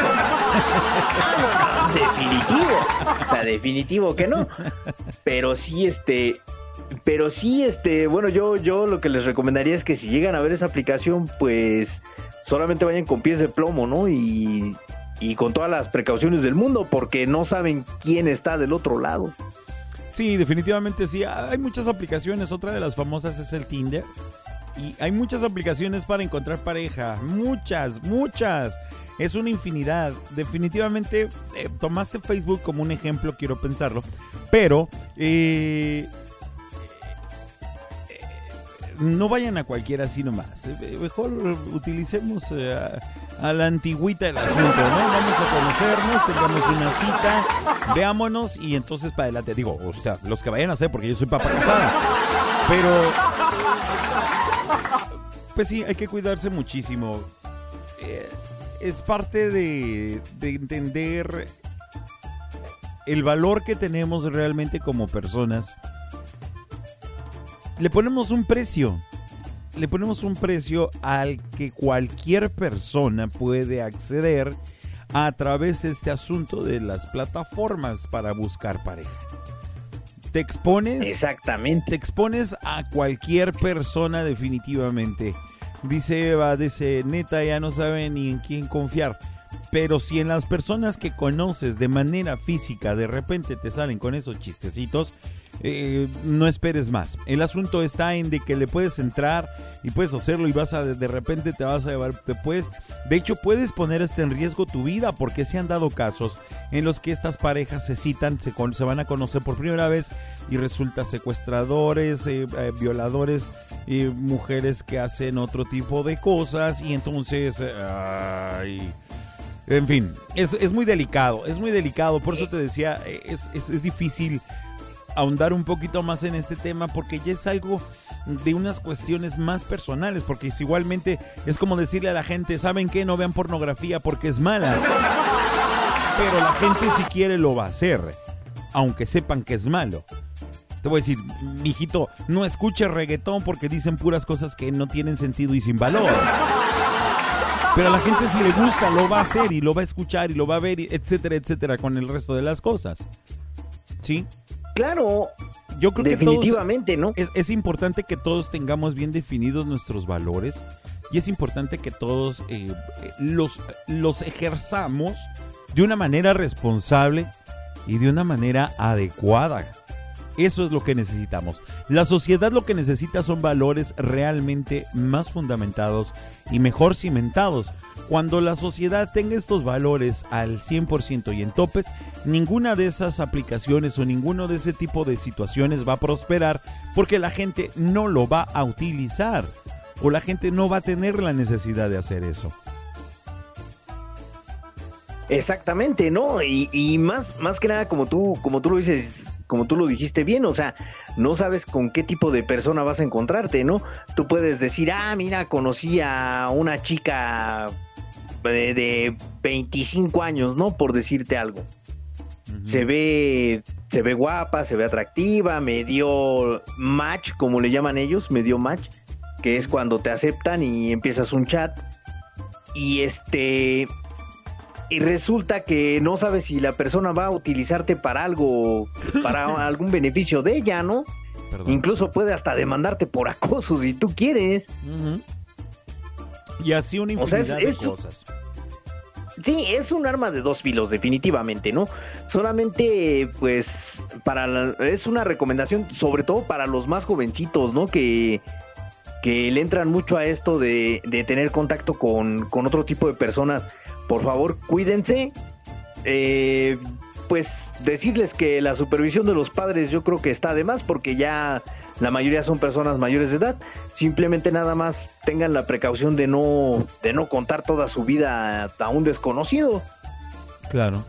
Speaker 11: Definitivo. O sea, definitivo que no. Pero sí, este. Pero sí, este, bueno, yo, yo lo que les recomendaría es que si llegan a ver esa aplicación, pues solamente vayan con pies de plomo, ¿no? Y, y con todas las precauciones del mundo, porque no saben quién está del otro lado.
Speaker 3: Sí, definitivamente sí. Hay muchas aplicaciones. Otra de las famosas es el Tinder. Y hay muchas aplicaciones para encontrar pareja. Muchas, muchas. Es una infinidad. Definitivamente eh, tomaste Facebook como un ejemplo, quiero pensarlo. Pero eh, no vayan a cualquiera así nomás. Eh, Mejor utilicemos eh, a, la antigüita el asunto, ¿no? Vamos a conocernos, tengamos una cita, veámonos y entonces para adelante. Digo, o sea, los que vayan a hacer, porque yo soy papá casada. Pero, pues sí, hay que cuidarse muchísimo. Eh, es parte de, de entender el valor que tenemos realmente como personas. Le ponemos un precio. Le ponemos un precio al que cualquier persona puede acceder a través de este asunto de las plataformas para buscar pareja. Te expones.
Speaker 11: Exactamente.
Speaker 3: Te expones a cualquier persona definitivamente. Dice Eva, dice, neta, ya no sabe ni en quién confiar. Pero si en las personas que conoces de manera física de repente te salen con esos chistecitos, eh, no esperes más. El asunto está en de que le puedes entrar y puedes hacerlo y vas a de repente te vas a llevar, te puedes, de hecho puedes poner hasta en riesgo tu vida porque se han dado casos en los que estas parejas se citan, se, con- se van a conocer por primera vez y resulta secuestradores, eh, eh, violadores, mujeres que hacen otro tipo de cosas y entonces, ay, en fin, es, es muy delicado, es muy delicado, por eso te decía, eh, es, es, es difícil ahondar un poquito más en este tema porque ya es algo de unas cuestiones más personales, porque igualmente es como decirle a la gente, ¿saben qué? No vean pornografía porque es mala. Pero la gente si quiere lo va a hacer, aunque sepan que es malo. Te voy a decir, mijito, no escuches reggaetón porque dicen puras cosas que no tienen sentido y sin valor. Pero a la gente si le gusta lo va a hacer y lo va a escuchar y lo va a ver, etcétera, etcétera, con el resto de las cosas. ¿Sí?
Speaker 11: Claro.
Speaker 3: Yo creo
Speaker 11: Definitivamente,
Speaker 3: que todos, ¿no? Es, es importante que todos tengamos bien definidos nuestros valores y es importante que todos eh, eh, los, los ejerzamos de una manera responsable y de una manera adecuada. Eso es lo que necesitamos. La sociedad lo que necesita son valores realmente más fundamentados y mejor cimentados. Cuando la sociedad tenga estos valores al 100% y en topes, ninguna de esas aplicaciones o ninguno de ese tipo de situaciones va a prosperar porque la gente no lo va a utilizar o la gente no va a tener la necesidad de hacer eso.
Speaker 11: Exactamente, ¿no? Y, más, más que nada, como tú, como tú lo dices, como tú lo dijiste bien, o sea, no sabes con qué tipo de persona vas a encontrarte, ¿no? Tú puedes decir, ah, mira, conocí a una chica de, de 25 años, ¿no? Por decirte algo. Se ve, se ve guapa, se ve atractiva, me dio match, como le llaman ellos, me dio match, que es cuando te aceptan y empiezas un chat. Y este, y resulta que no sabes si la persona va a utilizarte para algo, para algún beneficio de ella, ¿no?
Speaker 3: perdón.
Speaker 11: Incluso puede hasta demandarte por acoso si tú quieres.
Speaker 3: Y así una
Speaker 11: O sea,
Speaker 3: infinidad
Speaker 11: es-
Speaker 3: de
Speaker 11: es-
Speaker 3: cosas.
Speaker 11: Sí, es un arma de dos filos, definitivamente, ¿no? Solamente, pues, para la- es una recomendación, sobre todo para los más jovencitos, ¿no? Que, que le entran mucho a esto de, de tener contacto con, con otro tipo de personas. Por favor, cuídense. Eh, pues decirles que la supervisión de los padres yo creo que está de más porque ya la mayoría son personas mayores de edad. Simplemente nada más tengan la precaución de no, de no contar toda su vida a un desconocido.
Speaker 3: Claro.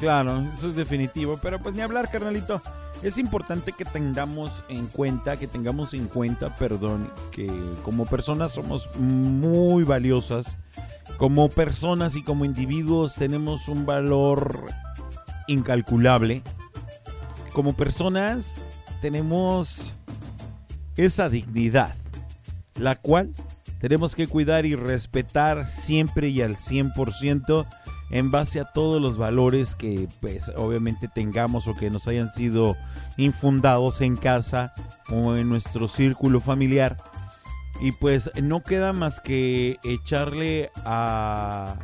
Speaker 3: Claro, eso es definitivo. Pero pues ni hablar, carnalito. Es importante que tengamos en cuenta, que tengamos en cuenta, perdón, que como personas somos muy valiosas. Como personas y como individuos tenemos un valor incalculable. Como personas tenemos esa dignidad, la cual tenemos que cuidar y respetar siempre y al 100% en base a todos los valores que pues obviamente tengamos o que nos hayan sido infundados en casa o en nuestro círculo familiar. Y pues no queda más que echarle a...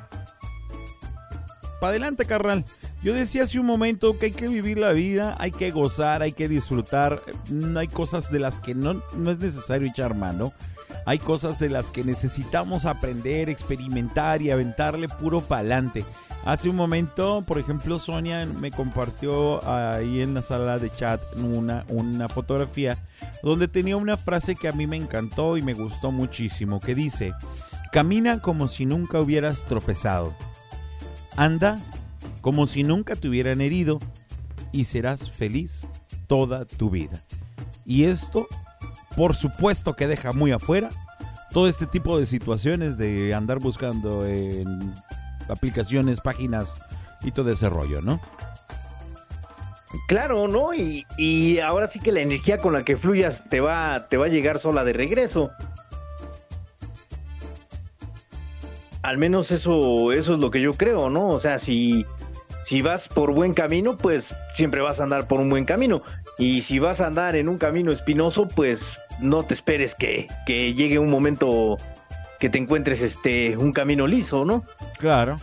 Speaker 3: Para adelante, carnal. Yo decía hace un momento que hay que vivir la vida, hay que gozar, hay que disfrutar. No hay cosas de las que no, no es necesario echar mano. Hay cosas de las que necesitamos aprender, experimentar y aventarle puro pa'lante. Hace un momento, por ejemplo, Sonia me compartió ahí en la sala de chat una, una fotografía donde tenía una frase que a mí me encantó y me gustó muchísimo, que dice, camina como si nunca hubieras tropezado. Anda como si nunca te hubieran herido y serás feliz toda tu vida. Y esto, por supuesto que deja muy afuera todo este tipo de situaciones de andar buscando en aplicaciones, páginas y todo ese rollo, ¿no?
Speaker 11: Claro, ¿no? Y, y ahora sí que la energía con la que fluyas te va, te va a llegar sola de regreso. Al menos eso, eso es lo que yo creo, ¿no? O sea, si, si vas por buen camino, pues siempre vas a andar por un buen camino. Y si vas a andar en un camino espinoso, pues no te esperes que, que llegue un momento que te encuentres este un camino liso, ¿no?
Speaker 3: Claro.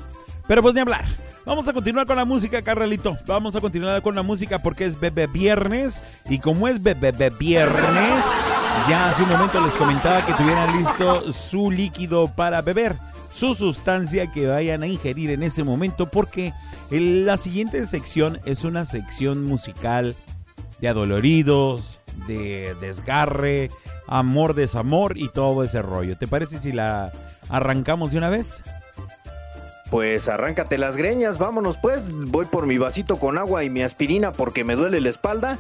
Speaker 3: Pero pues ni hablar. Vamos a continuar con la música, Carralito. Vamos a continuar con la música porque es Bebé Viernes. Y como es Bebé Viernes, ya hace un momento les comentaba que tuvieran listo su líquido para beber. Su sustancia que vayan a ingerir en ese momento porque la siguiente sección es una sección musical de de desgarre, amor, desamor y todo ese rollo. ¿Te parece si la arrancamos de una vez?
Speaker 11: Pues arráncate las greñas, vámonos pues. Voy por mi vasito con agua y mi aspirina porque me duele la espalda.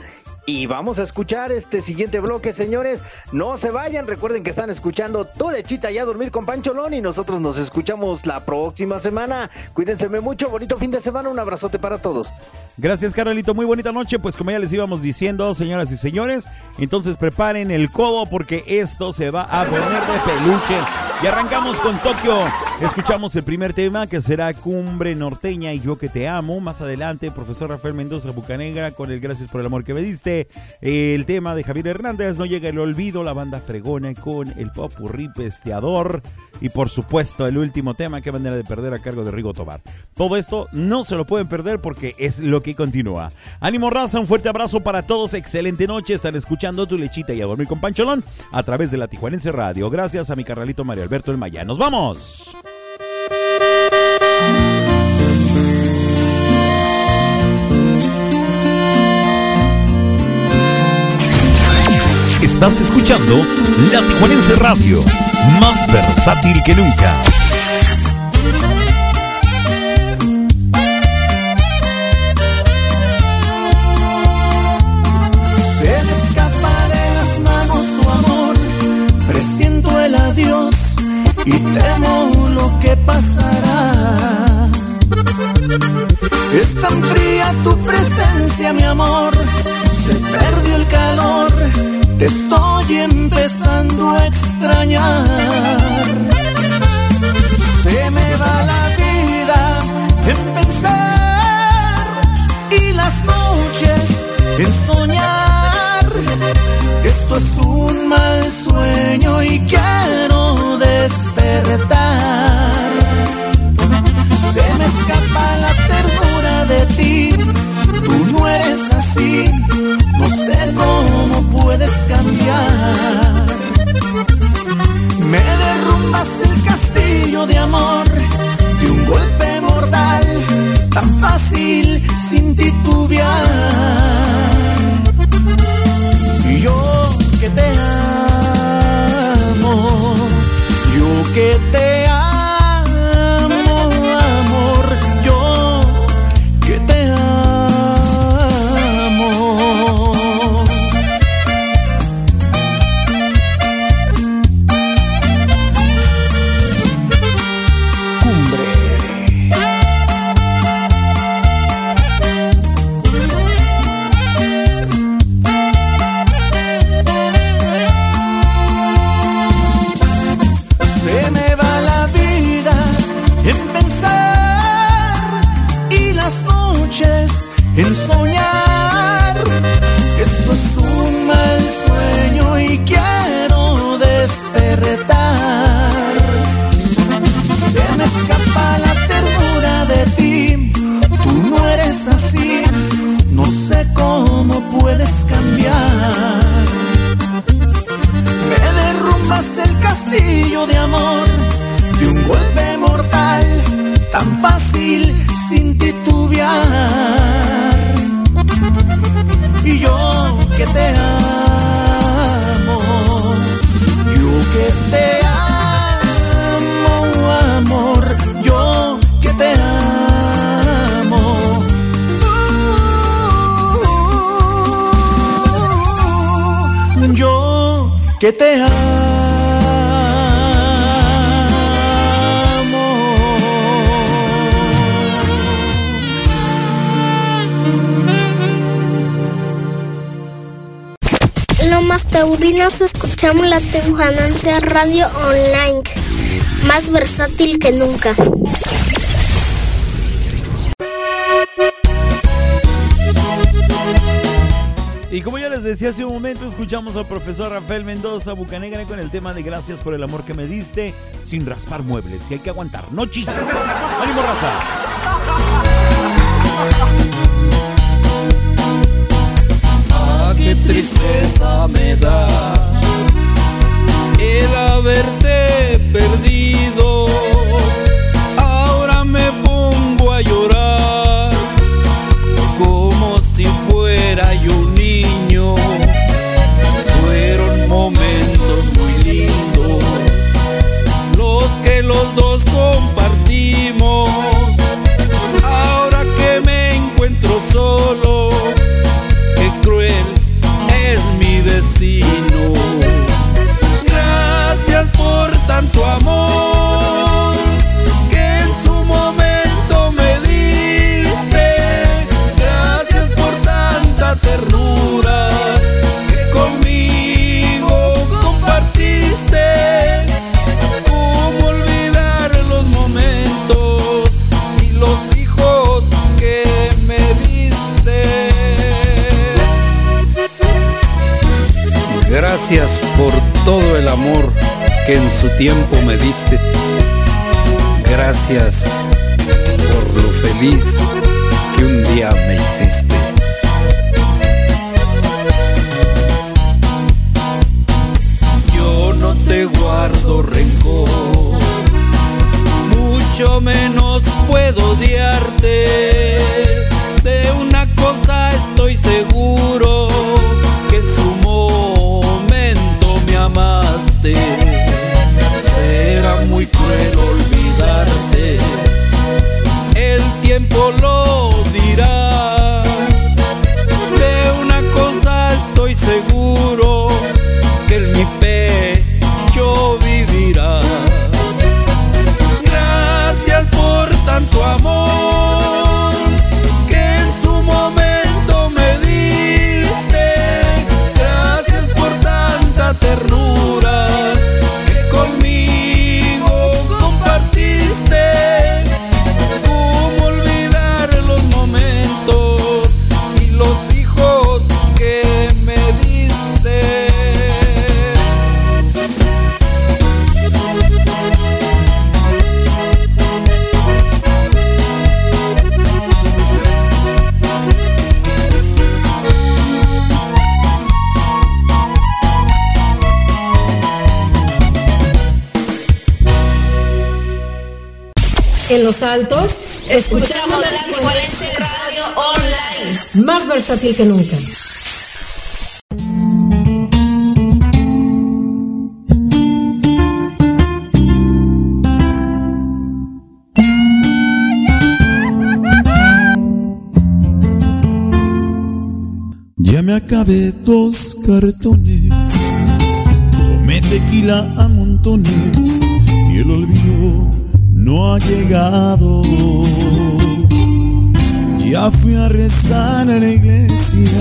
Speaker 11: Y vamos a escuchar este siguiente bloque, señores. No se vayan, recuerden que están escuchando Tu Lechita y a dormir con Pancholón. Y nosotros nos escuchamos la próxima semana. Cuídense mucho, bonito fin de semana. Un abrazote para todos.
Speaker 3: Gracias, Carolito. Muy bonita noche. Pues como ya les íbamos diciendo, señoras y señores, entonces preparen el codo porque esto se va a poner de peluche. Y arrancamos con Tokio. Escuchamos el primer tema que será Cumbre Norteña y Yo que te amo. Más adelante, profesor Rafael Mendoza Bucanegra con el Gracias por el amor que me diste. El tema de Javier Hernández, No llega el olvido, la banda fregona con el popurrí pesteador. Y por supuesto, el último tema, que manera de perder a cargo de Rigo Tobar. Todo esto no se lo pueden perder porque es lo que continúa. Ánimo raza, un fuerte abrazo para todos. Excelente noche. Están escuchando tu lechita y a dormir con Pancholón a través de la Tijuanense Radio. Gracias a mi carnalito Mario Alberto El Maya. ¡Nos vamos!
Speaker 8: Estás escuchando La Tijuanense Radio, más versátil que nunca.
Speaker 5: Se me escapa de las manos tu amor, presiento el adiós y temo lo que pasará. Es tan fría tu presencia, mi amor, se perdió el calor, te estoy empezando a extrañar. Se me va la vida en pensar y las noches en soñar
Speaker 18: Esto es un mal sueño y quiero despertar. Se me escapa la ternura de ti, no eres así, no sé cómo puedes cambiar. Me derrumbas el castillo de amor de un golpe mortal, tan fácil sin titubear.
Speaker 20: Escuchamos la Temujananza Radio Online, más versátil que nunca.
Speaker 3: Y como ya les decía hace un momento, escuchamos al profesor Rafael Mendoza Bucanegra con el tema de gracias por el amor que me diste, sin raspar muebles. Y hay que aguantar, no chiste. ¡Ánimo, raza!
Speaker 18: Ah, qué tristeza me da el haberte perdido. Ahora me pongo a llorar como si fuera yo Gracias por
Speaker 13: todo el amor que en su tiempo me diste. Gracias por lo feliz que un día me hiciste.
Speaker 18: en
Speaker 21: Los Altos,
Speaker 8: escuchamos la Tijuanense Radio Online.
Speaker 21: Más versátil que nunca.
Speaker 3: Ya me acabé dos cartones, tomé tequila a montones no ha llegado. Ya fui a rezar a la iglesia,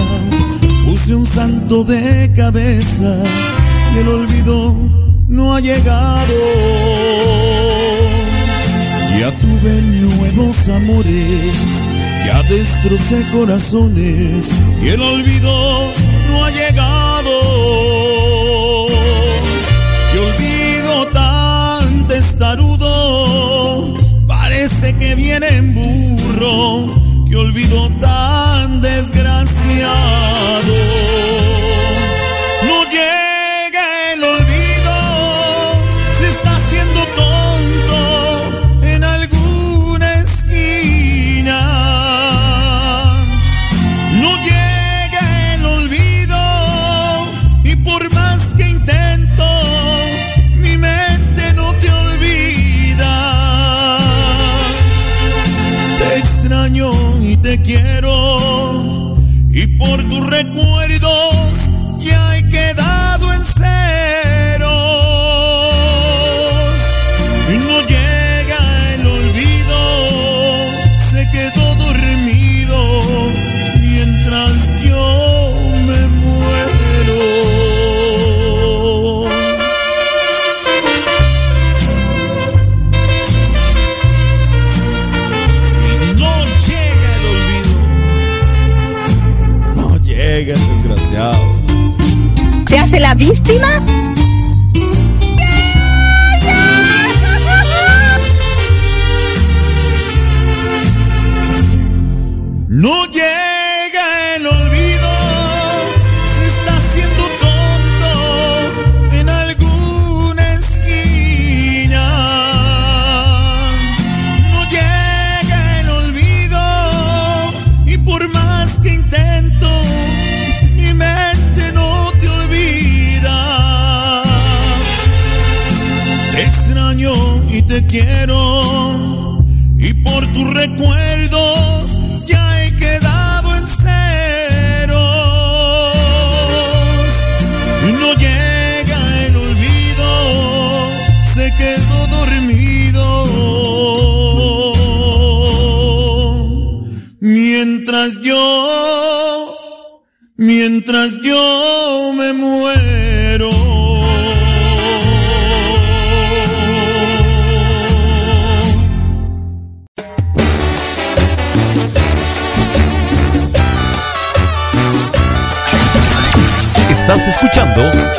Speaker 3: puse un santo de cabeza y el olvido no ha llegado. Ya tuve nuevos amores, ya destrocé corazones y el olvido no ha llegado. que viene burro, que olvido tan desgraciado.
Speaker 22: víctima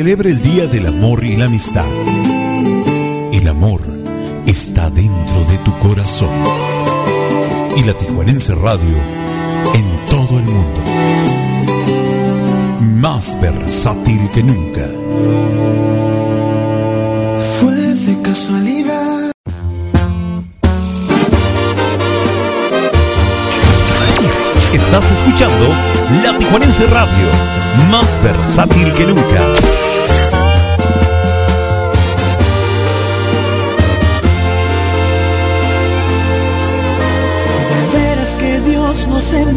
Speaker 8: celebra el Día del Amor y la Amistad. El amor está dentro de tu corazón. Y la Tijuanense Radio en todo el mundo. Más versátil que nunca.
Speaker 18: Fue de casualidad.
Speaker 8: Estás escuchando La Tijuanense Radio, más versátil que nunca.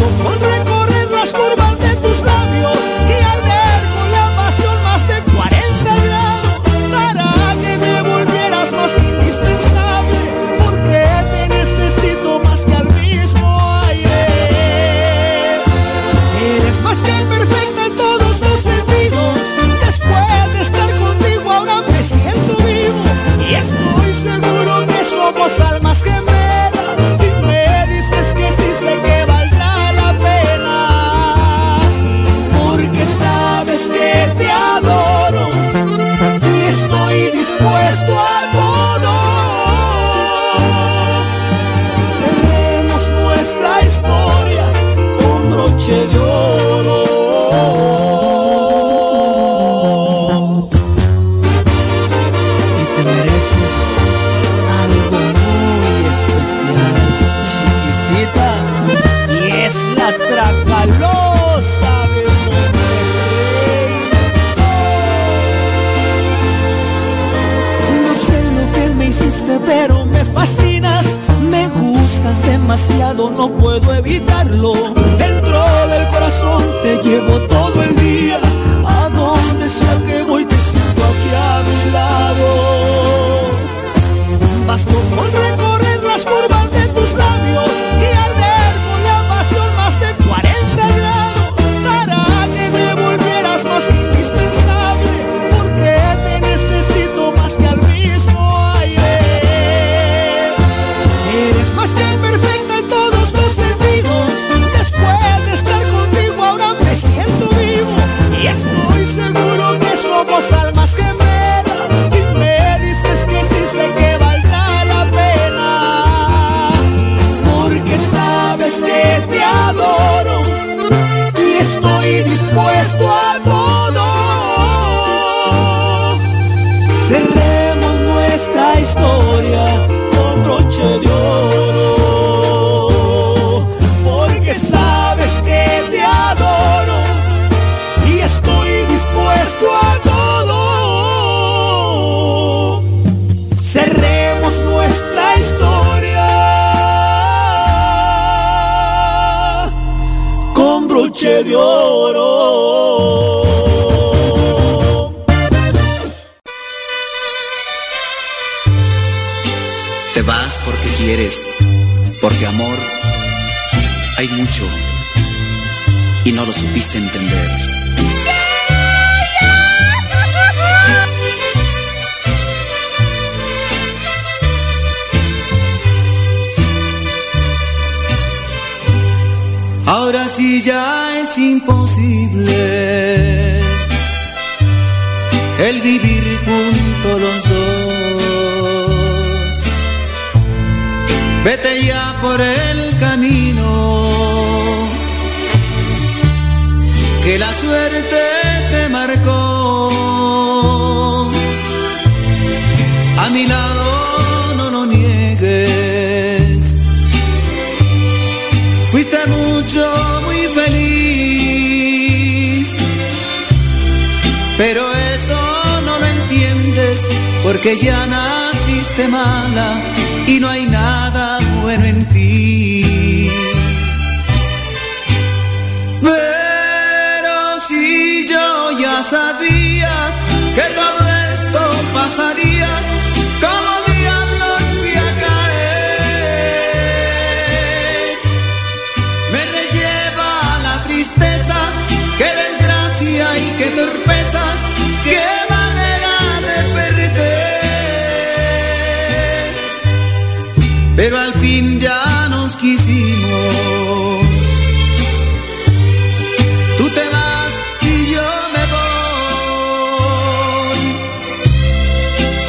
Speaker 18: Al recorrer las curvas de tus labios y arder con la pasión más de 40 grados para que te volvieras más indispensable porque te necesito más que al mismo aire. Eres más que
Speaker 23: perfecto.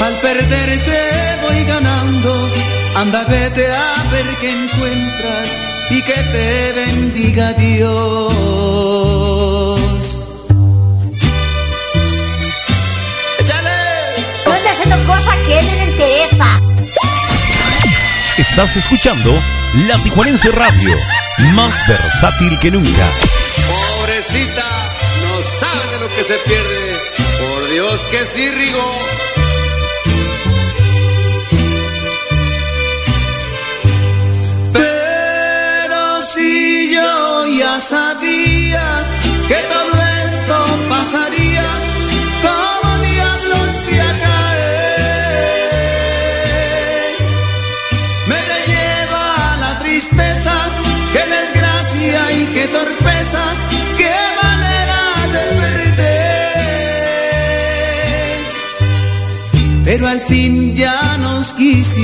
Speaker 23: Al perderte voy ganando. Anda, vete a ver qué encuentras y que te bendiga Dios.
Speaker 24: No anda haciendo cosas que él no le interesa.
Speaker 3: Estás escuchando La Tijuanense Radio, más versátil que nunca.
Speaker 25: Pobrecita, no sabe de lo que se pierde. Por Dios que sí, Rigo.
Speaker 23: Sabía que todo esto pasaría, como diablos fui a caer. Me lleva la tristeza, qué desgracia y qué torpeza, qué manera de perder. Pero al fin ya nos quisimos.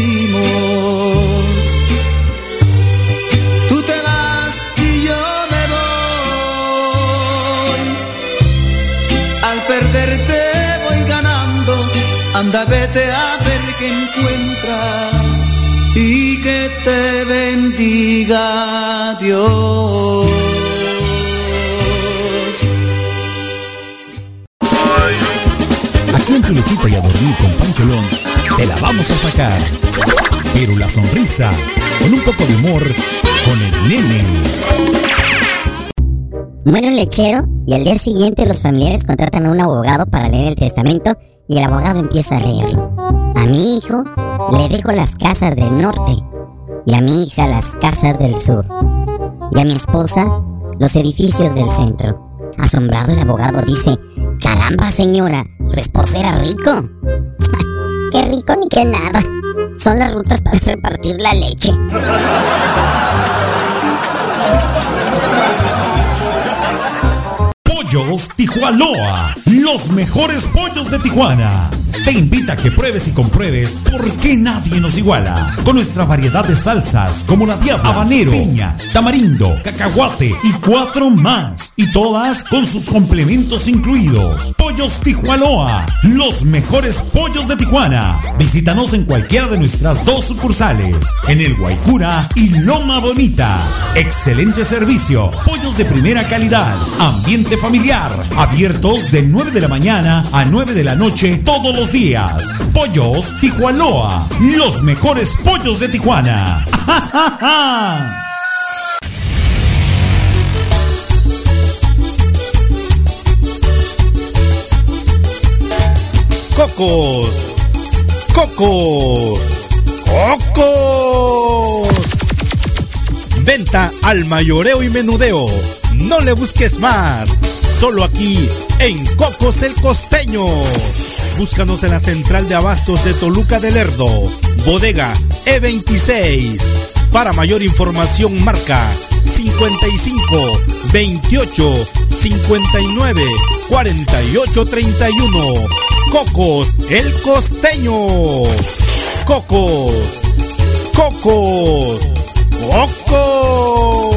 Speaker 23: Anda, vete a ver qué encuentras y que te bendiga Dios.
Speaker 3: Aquí en tu lechita y a dormir con Pancholón, te la vamos a sacar. Pero la sonrisa, con un poco de humor, con el nene.
Speaker 9: Muere un lechero y al día siguiente los familiares contratan a un abogado para leer el testamento y el abogado empieza a leerlo. A mi hijo le dejo las casas del norte y a mi hija las casas del sur y a mi esposa los edificios del centro. Asombrado el abogado dice, caramba señora, su esposo era rico. Qué rico ni qué nada. Son las rutas para repartir la leche.
Speaker 3: Pollos Tijuanoa, los mejores pollos de Tijuana. Te invita a que pruebes y compruebes por qué nadie nos iguala. Con nuestra variedad de salsas como la diabla, habanero, piña, tamarindo, cacahuate y cuatro más. Y todas con sus complementos incluidos. Pollos Tijuanoa, los mejores pollos de Tijuana. Visítanos en cualquiera de nuestras dos sucursales, en el Guaycura y Loma Bonita. Excelente servicio, pollos de primera calidad, ambiente familiar, abiertos de 9 de la mañana a 9 de la noche todos los días. Pollos Tijuanoa, los mejores pollos de Tijuana.
Speaker 26: Cocos. Cocos. Cocos. Venta al mayoreo y menudeo. No le busques más. Solo aquí en Cocos el Costeño. Búscanos en la central de abastos de Toluca del Lerdo. Bodega E26. Para mayor información marca 55 28 59 48 31. Cocos el Costeño. Cocos. Cocos. Cocos.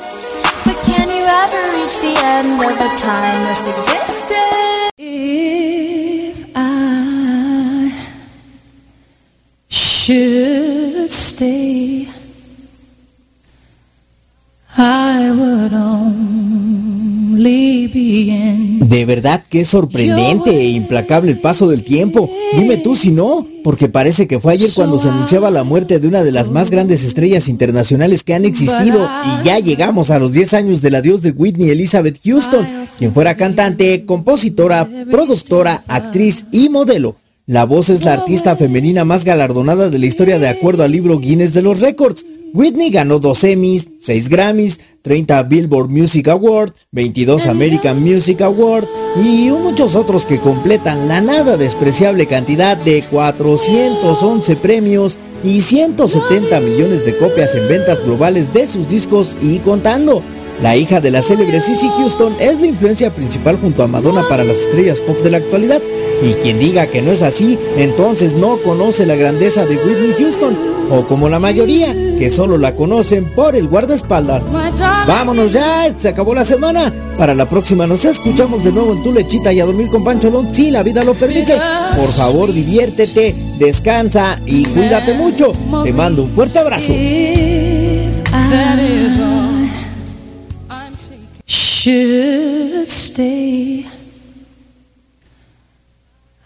Speaker 27: Ever reach the end of a timeless existence? If I should stay,
Speaker 11: De verdad que es sorprendente e implacable el paso del tiempo. Dime tú si no, porque parece que fue ayer cuando se anunciaba la muerte de una de las más grandes estrellas internacionales que han existido y ya llegamos a los 10 años del adiós de Whitney Elizabeth Houston, quien fuera cantante, compositora, productora, actriz y modelo. La voz es la artista femenina más galardonada de la historia de acuerdo al libro Guinness de los Récords. Whitney ganó dos Emmys, 6 Grammys, 30 Billboard Music Award, 22 American Music Award y muchos otros que completan la nada despreciable cantidad de 411 premios y 170 millones de copias en ventas globales de sus discos y contando. La hija de la célebre Cissy Houston es la influencia principal junto a Madonna para las estrellas pop de la actualidad. Y quien diga que no es así, entonces no conoce la grandeza de Whitney Houston, o como la mayoría, que solo la conocen por el guardaespaldas. Vámonos ya, se acabó la semana. Para la próxima nos escuchamos de nuevo en tu lechita y a dormir con Pancholón si la vida lo permite. Por favor, diviértete, descansa y cuídate mucho. Te mando un fuerte abrazo.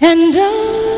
Speaker 27: And I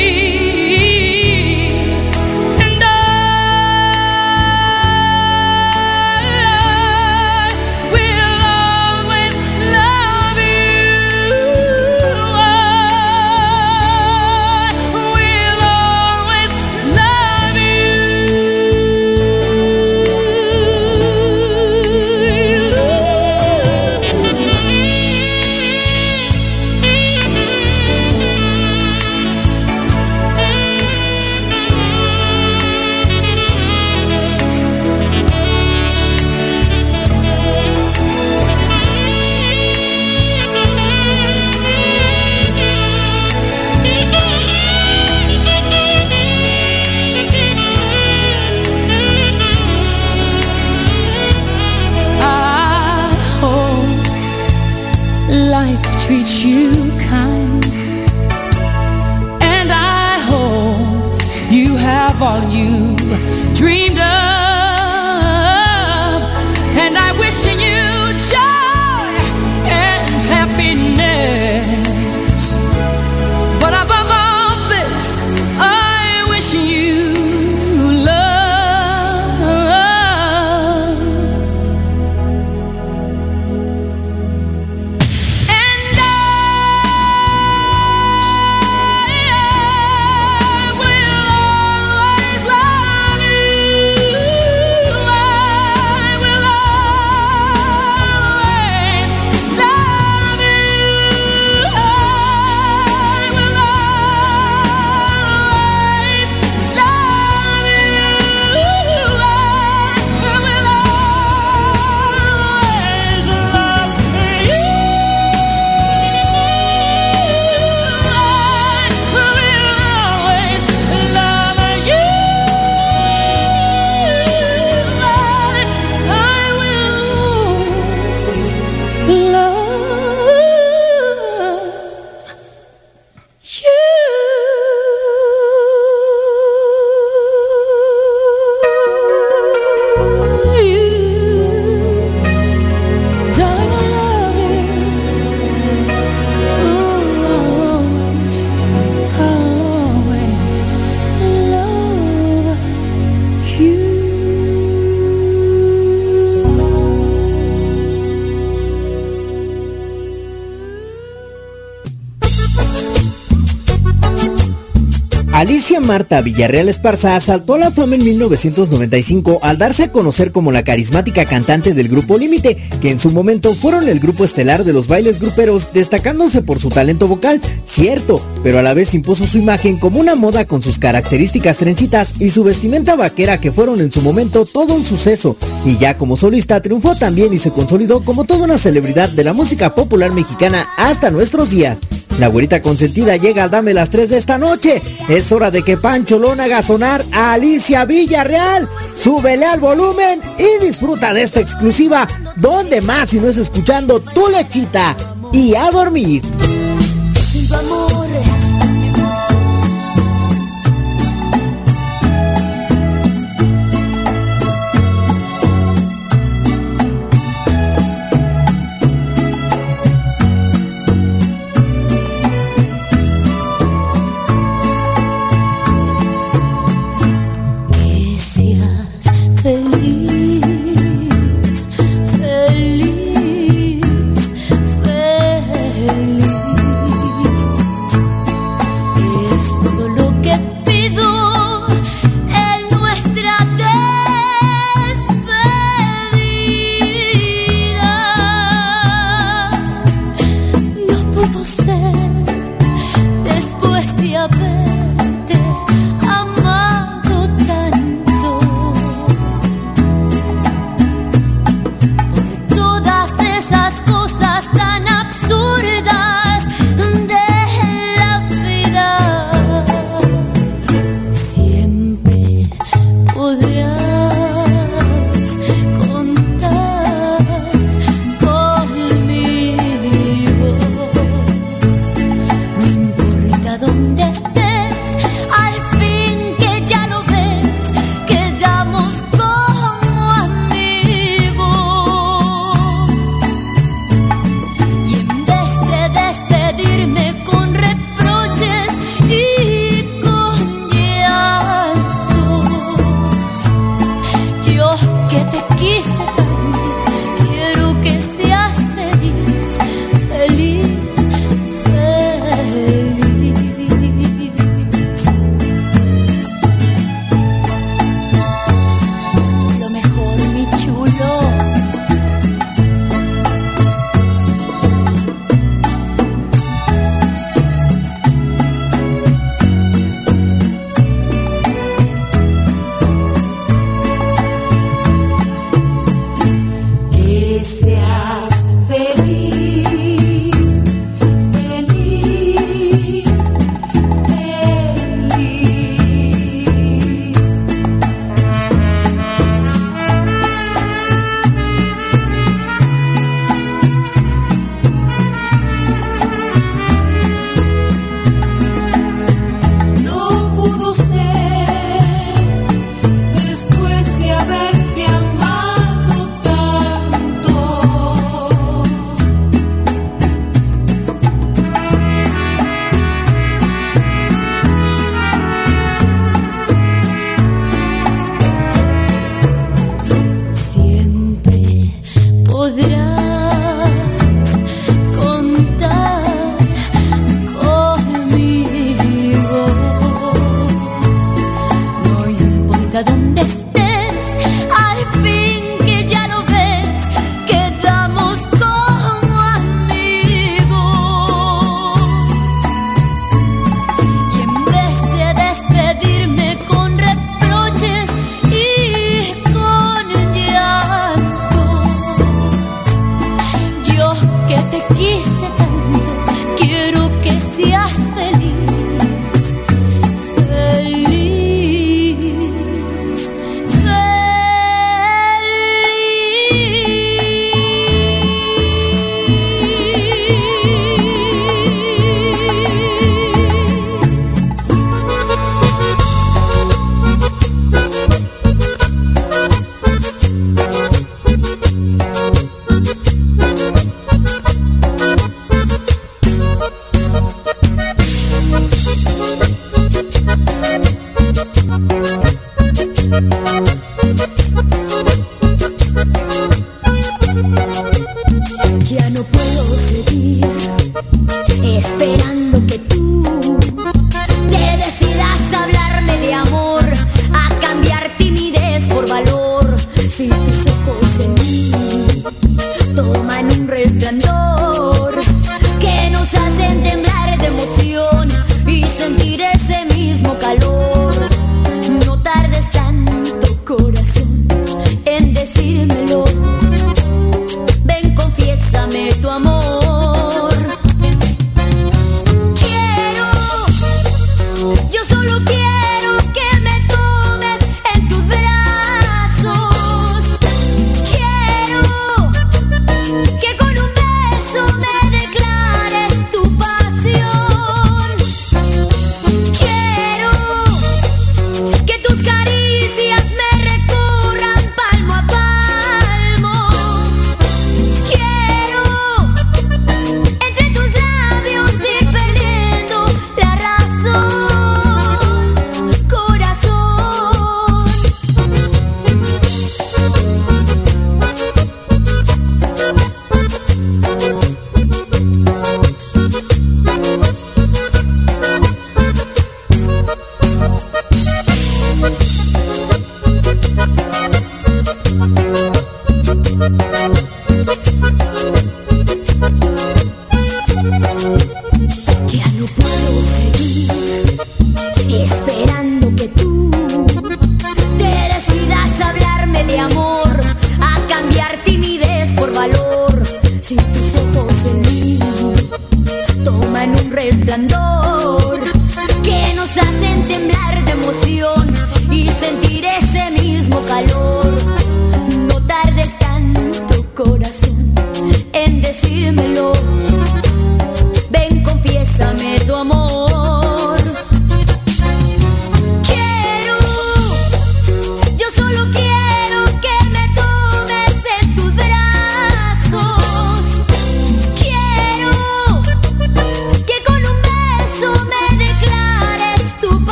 Speaker 27: Treats you kind. And I hope you have all you
Speaker 11: Villarreal Esparza saltó a la fama en 1995 al darse a conocer como la carismática cantante del grupo Límite, que en su momento fueron el grupo estelar de los bailes gruperos, destacándose por su talento vocal, cierto, pero a la vez impuso su imagen como una moda con sus características trencitas y su vestimenta vaquera que fueron en su momento todo un suceso, y ya como solista triunfó también y se consolidó como toda una celebridad de la música popular mexicana hasta nuestros días. La güerita consentida llega al Dame las 3 de esta noche. Es hora de que Pancho Lona haga sonar a Alicia Villarreal. Súbele al volumen y disfruta de esta exclusiva. ¿Dónde más si no es escuchando tu lechita? Y a dormir.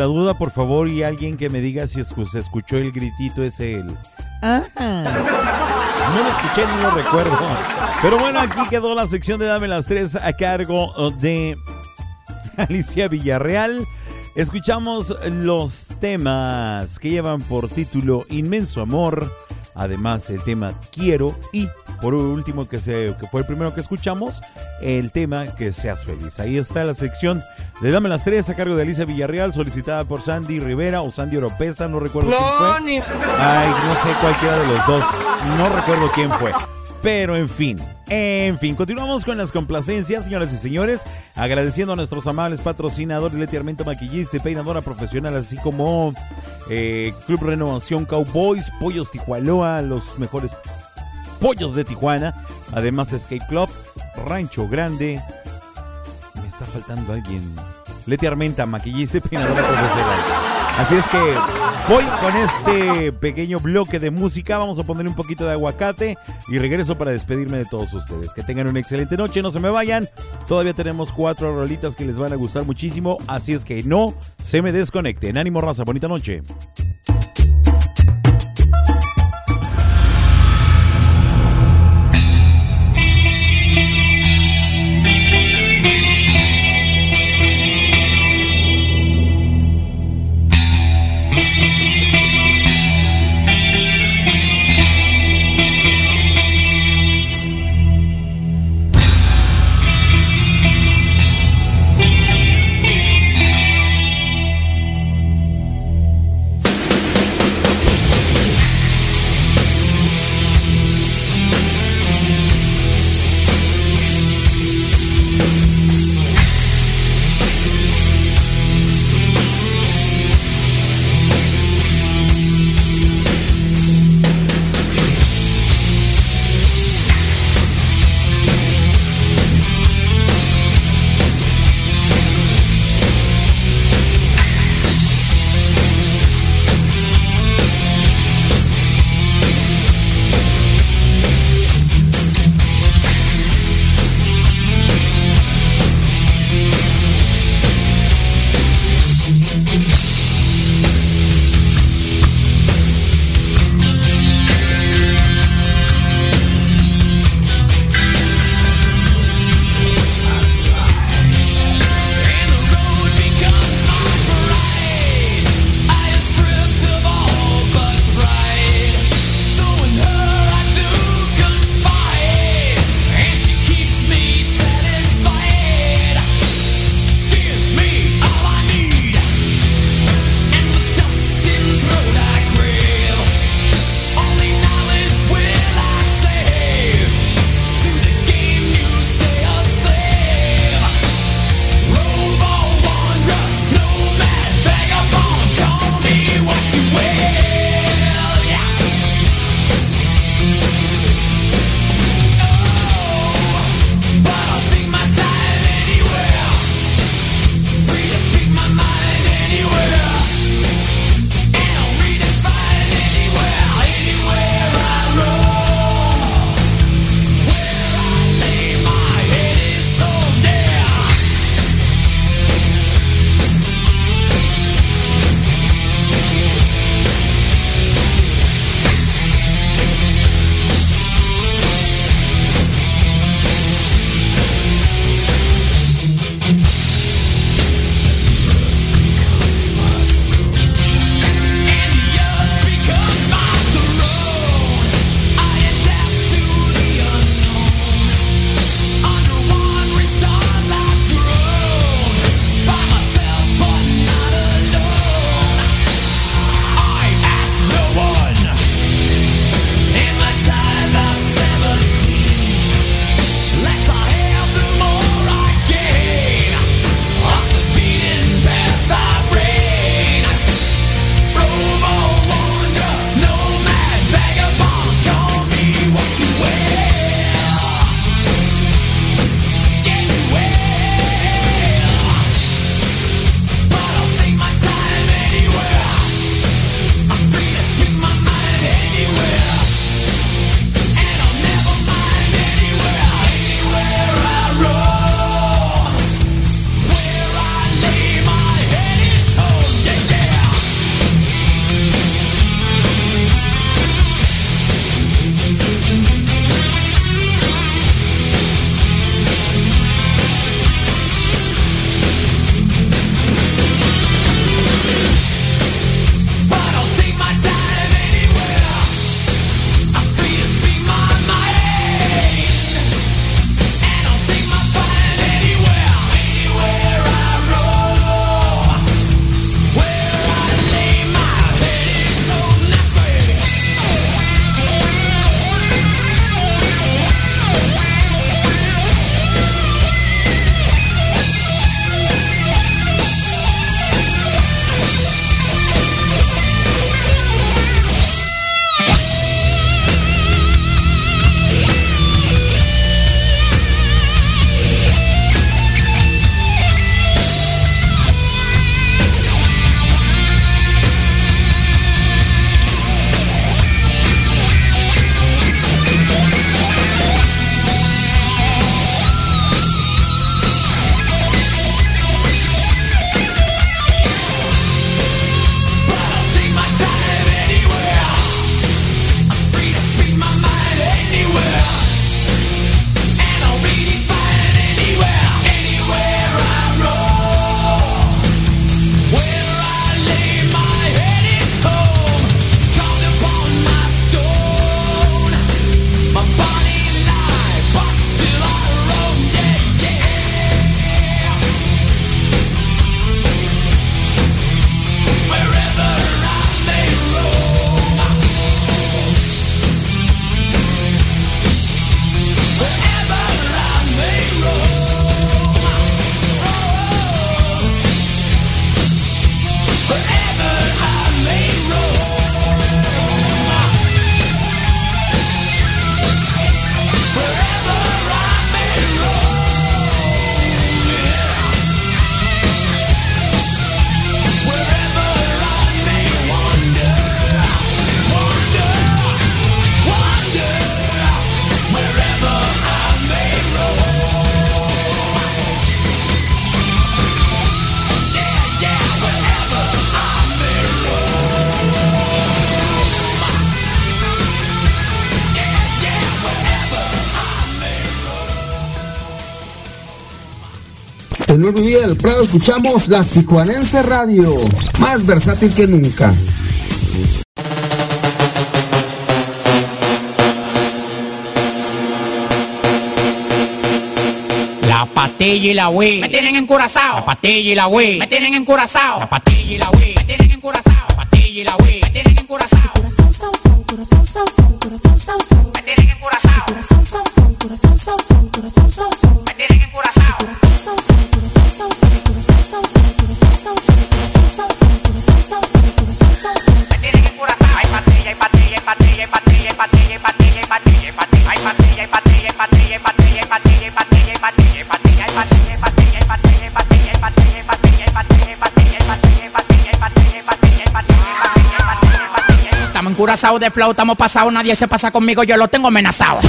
Speaker 18: La
Speaker 3: duda, por favor, y alguien que me diga si se escuchó el gritito ese. El... Ah. No lo escuché ni lo recuerdo. Pero bueno, aquí quedó la sección de Dame las Tres a cargo de Alicia Villarreal. Escuchamos los temas que llevan por título Inmenso Amor. Además, el tema Quiero y por último, que, se, que fue el primero que escuchamos, el tema Que seas feliz. Ahí está la sección de Dame las Tres a cargo de Alicia Villarreal, solicitada por Sandy Rivera o Sandy Oropesa, no recuerdo quién fue.
Speaker 12: ni-
Speaker 3: Ay, no sé cualquiera de los dos. No recuerdo quién fue. Pero en fin, en fin, continuamos con las complacencias, señoras y señores, agradeciendo a nuestros amables patrocinadores, Leti Armenta Maquillista y Peinadora Profesional, así como eh, Club Renovación Cowboys, Pollos Tijualoa, los mejores pollos de Tijuana, además Escape Club, Rancho Grande, me está faltando alguien, Leti Armenta Maquillista y Peinadora Profesional. Así es que voy con este pequeño bloque de música. Vamos a ponerle un poquito de aguacate y regreso para despedirme de todos ustedes. Que tengan una excelente noche, no se me vayan. Todavía tenemos cuatro rolitas que les van a gustar muchísimo. Así es que no se me desconecten. Ánimo, raza. Bonita noche.
Speaker 28: Del Prado escuchamos la Tijuanense Radio, más versátil que nunca.
Speaker 29: La patilla y la Wii me tienen encurazao. La patilla y la Wii me tienen encurazao. La patilla y la Wii me tienen encurazao. La patilla y la Wii me tienen encurazao. Encurazao. Me tienen encurazao. Me Encurazados de flow, estamos pasados, nadie se pasa conmigo, yo lo tengo amenazado.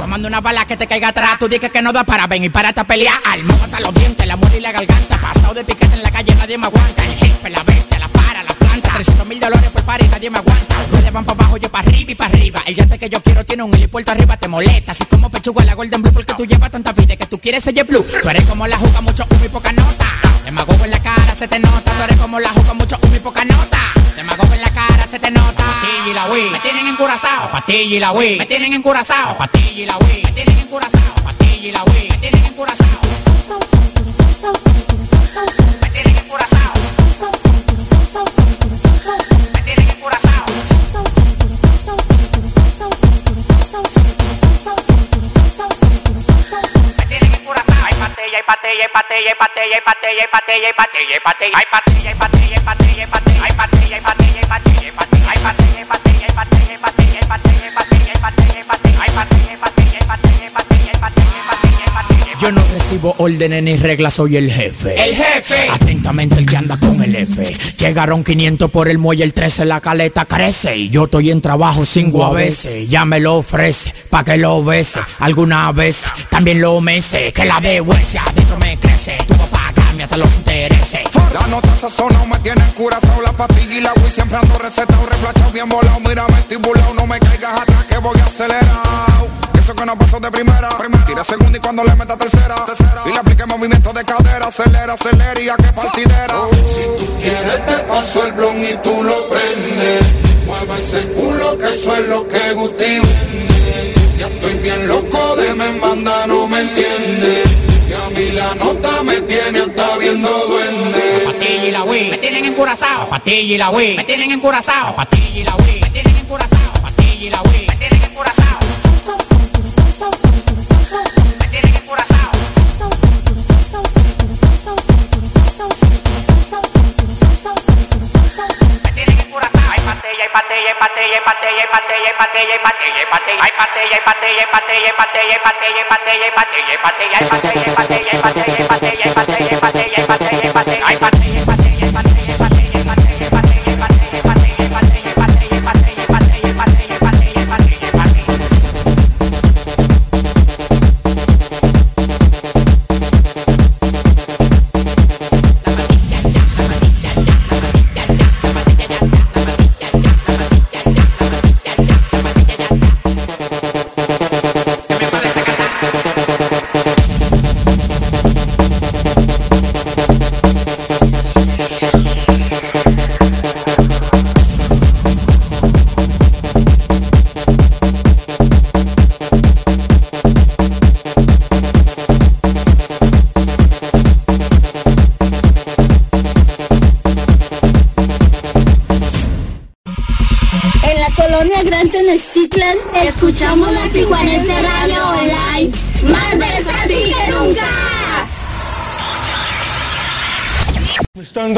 Speaker 29: Tomando una bala que te caiga atrás, tú dices que no da para ven y para a pelear. Alma hasta los dientes, la muerte y la garganta. Pasado de piquete en la calle, nadie me aguanta. El jefe, la bestia, la para, la planta. 300 mil dólares por par y nadie me aguanta. Ustedes van para abajo, yo para arriba y para arriba. El yate que yo quiero tiene un helipuerto arriba, te molesta. Así como pechuga la Golden Blue, porque tú llevas tanta vida que tú quieres ser blue. Tú eres como la juca, mucho humo y poca nota. Demagogo en la cara, se te nota. Tú eres como la juca, mucho humo y poca nota. Se te nota. Patilla y la Wii, me tienen encurazao. Patilla y la Wii, me tienen encurazao. Patilla y la Wii, me tienen encurazao. Patilla y la Wii, me tienen encurazao. Me tienen encurazao. Me tienen encurazao. Me tienen encurazao. Bye. Yo no recibo órdenes ni reglas, soy el jefe.
Speaker 18: El jefe.
Speaker 29: Atentamente el que anda con el F. Llegaron 500 por el muelle, el 13 la caleta crece. Y yo estoy en trabajo sin veces. Ya me lo ofrece, pa' que lo bese. Alguna vez también lo mece. Que la de huesia adentro me crece. Tu papá cambia hasta los intereses.
Speaker 30: La nota sazonao me tiene curazao La pastilla y la Wii siempre ando recetado Reflachado bien volado, mírame estibulado No me caigas atrás que voy acelerado Eso que no pasó de primera Tira segunda y cuando le meta tercera Y le aplique movimiento de cadera Acelera, acelera y a que partidera
Speaker 18: Si tú quieres te paso el blon y tú lo prendes. Mueva ese culo que eso es lo que Guti vende. Ya estoy bien loco de me manda, no me entiende. Y a mí la nota me tiene hasta viendo duende.
Speaker 29: Patilla y la Wii me tienen encurazao. Patilla y la Wii me tienen encurazao. Patilla y la Wii me tienen encurazao. Patilla y la Wii me tienen encurazao. Hay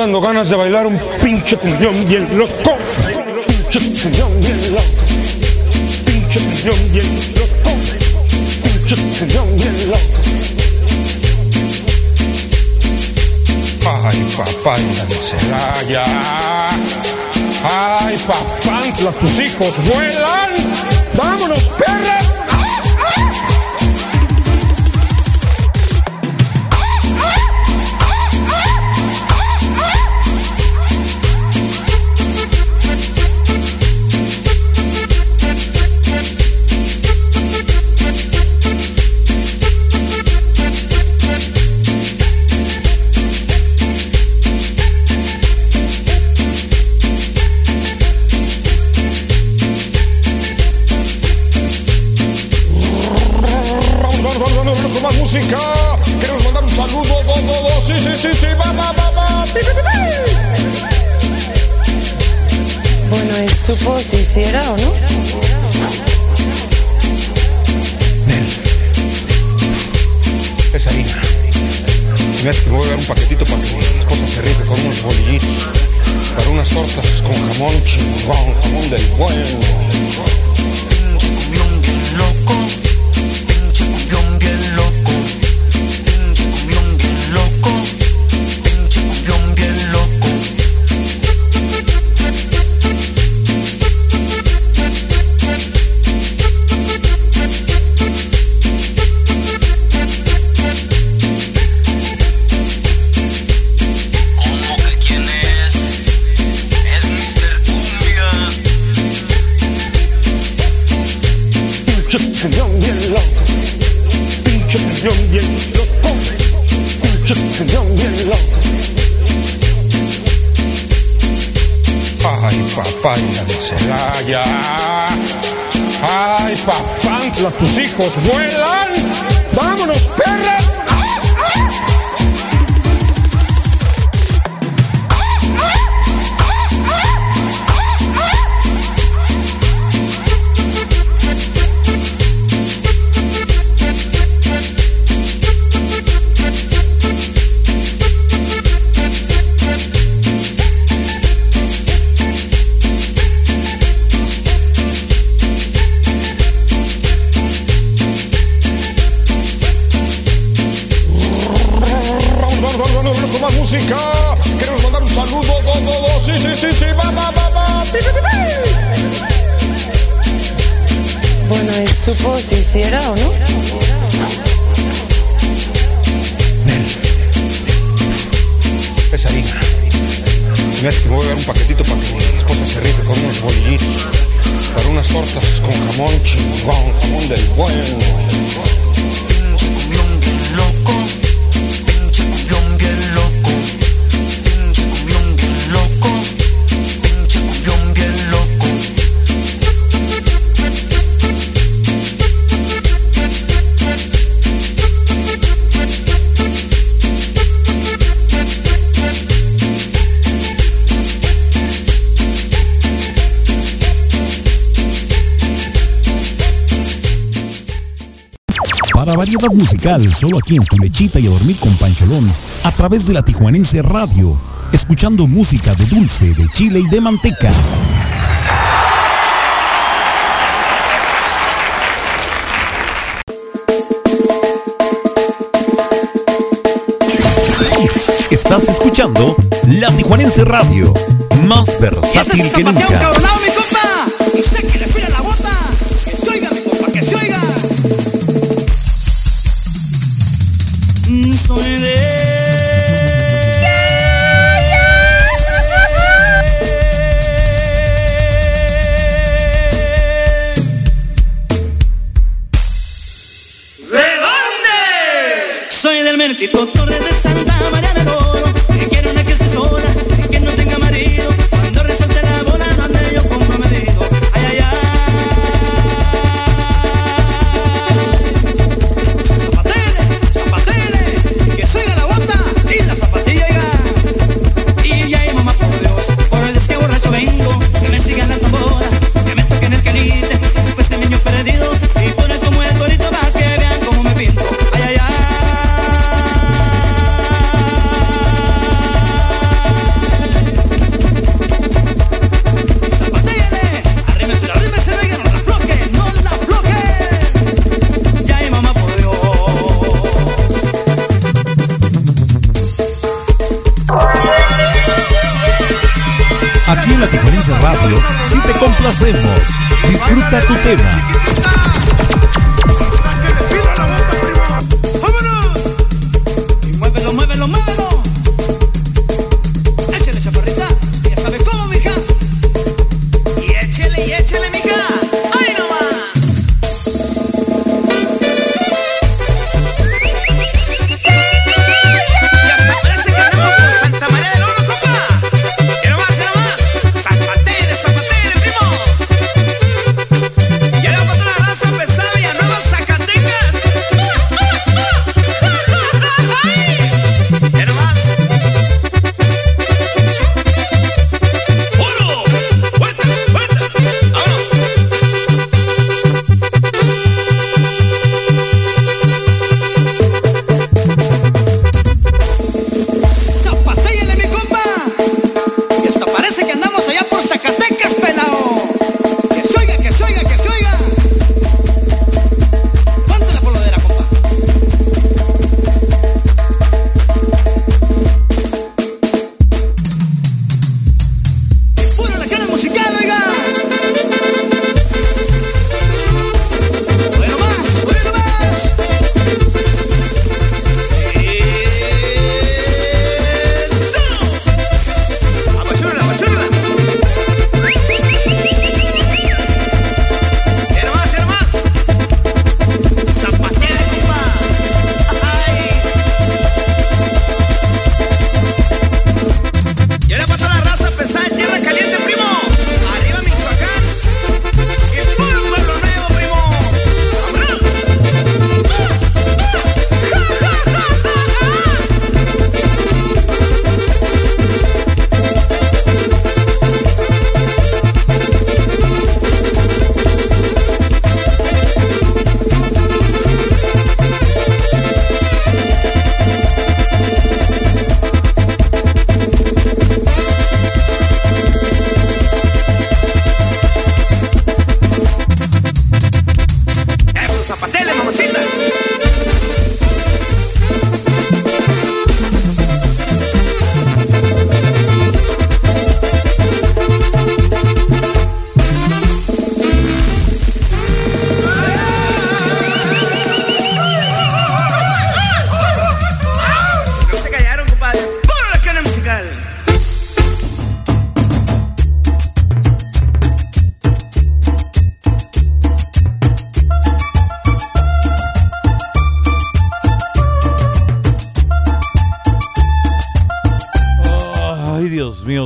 Speaker 31: dando ganas de bailar un pinche cuñón bien loco. Pinche cuñón bien loco. Pinche cuñón bien loco. Pinche cuñón bien loco. Ay, papá, Celaya. Ay, papá, tus hijos vuelan. Vámonos, perra.
Speaker 32: Pues si, hiciera o no. Nel.
Speaker 31: Es harina. Mira, te voy a dar un paquetito para que las cosas se con unos bolillitos. Para unas tortas con jamón chingón, jamón del bueno.
Speaker 33: Un loco.
Speaker 31: tus hijos vuelan.
Speaker 3: variedad musical solo aquí en Tu Lechita y a Dormir con Pancholón a través de la Tijuanense Radio, escuchando música de dulce, de chile y de manteca. Estás escuchando La Tijuanense Radio, más versátil que nunca.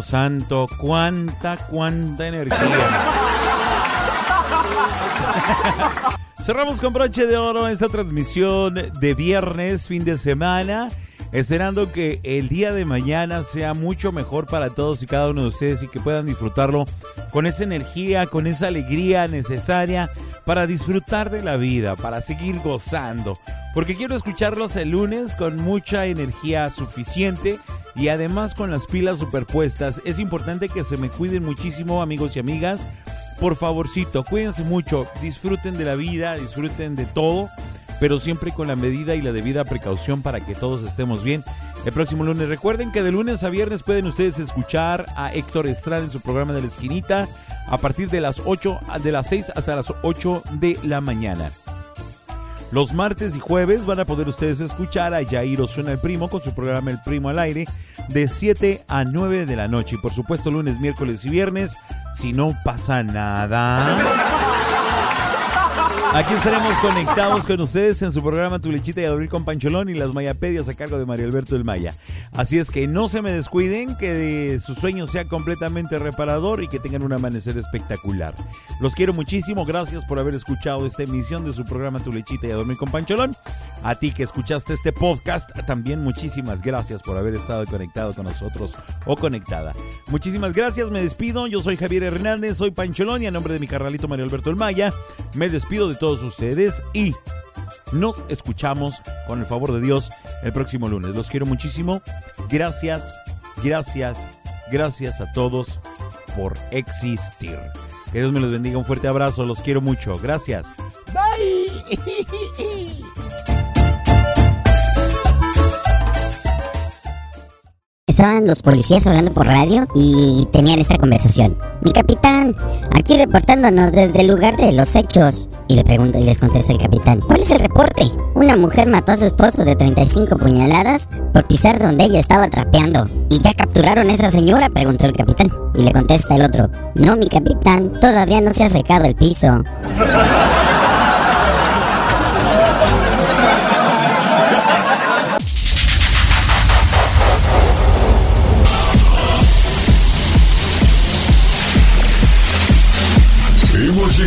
Speaker 3: Santo, cuánta, cuánta energía. Cerramos con broche de oro esta transmisión de viernes, fin de semana, esperando que el día de mañana sea mucho mejor para todos y cada uno de ustedes y que puedan disfrutarlo con esa energía, con esa alegría necesaria para disfrutar de la vida, para seguir gozando. Porque quiero escucharlos el lunes con mucha energía suficiente y además con las pilas superpuestas. Es importante que se me cuiden muchísimo amigos y amigas. Por favorcito, cuídense mucho, disfruten de la vida, disfruten de todo, pero siempre con la medida y la debida precaución para que todos estemos bien. El próximo lunes, recuerden que de lunes a viernes pueden ustedes escuchar a Héctor Estrada en su programa de la esquinita a partir de las 8, de las 6 hasta las 8 de la mañana. Los martes y jueves van a poder ustedes escuchar a Jair Osuna el Primo con su programa El Primo al Aire de 7 a 9 de la noche. Y por supuesto lunes, miércoles y viernes, si no pasa nada. Aquí estaremos conectados con ustedes en su programa Tu Lechita y a Dormir con Pancholón y las Mayapedias a cargo de Mario Alberto del Maya. Así es que no se me descuiden, que su sueño sea completamente reparador y que tengan un amanecer espectacular. Los quiero muchísimo, gracias por haber escuchado esta emisión de su programa Tu Lechita y a Dormir con Pancholón. A ti que escuchaste este podcast, también muchísimas gracias por haber estado conectado con nosotros o conectada. Muchísimas gracias, me despido. Yo soy Javier Hernández, soy Pancholón y a nombre de mi carnalito Mario Alberto del Maya, me despido de todos ustedes y nos escuchamos con el favor de Dios el próximo lunes. Los quiero muchísimo. Gracias, gracias, gracias a todos por existir. Que Dios me los bendiga. Un fuerte abrazo. Los quiero mucho. Gracias.
Speaker 18: Bye.
Speaker 9: Estaban los policías hablando por radio y tenían esta conversación. Mi capitán, aquí reportándonos desde el lugar de los hechos. Y le pregunta y les contesta el capitán, ¿cuál es el reporte? Una mujer mató a su esposo de 35 puñaladas por pisar donde ella estaba trapeando. ¿Y ya capturaron a esa señora? preguntó el capitán. Y le contesta el otro, no mi capitán, todavía no se ha secado el piso.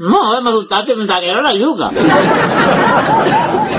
Speaker 34: No, me gustaste, me saquearon la yuca.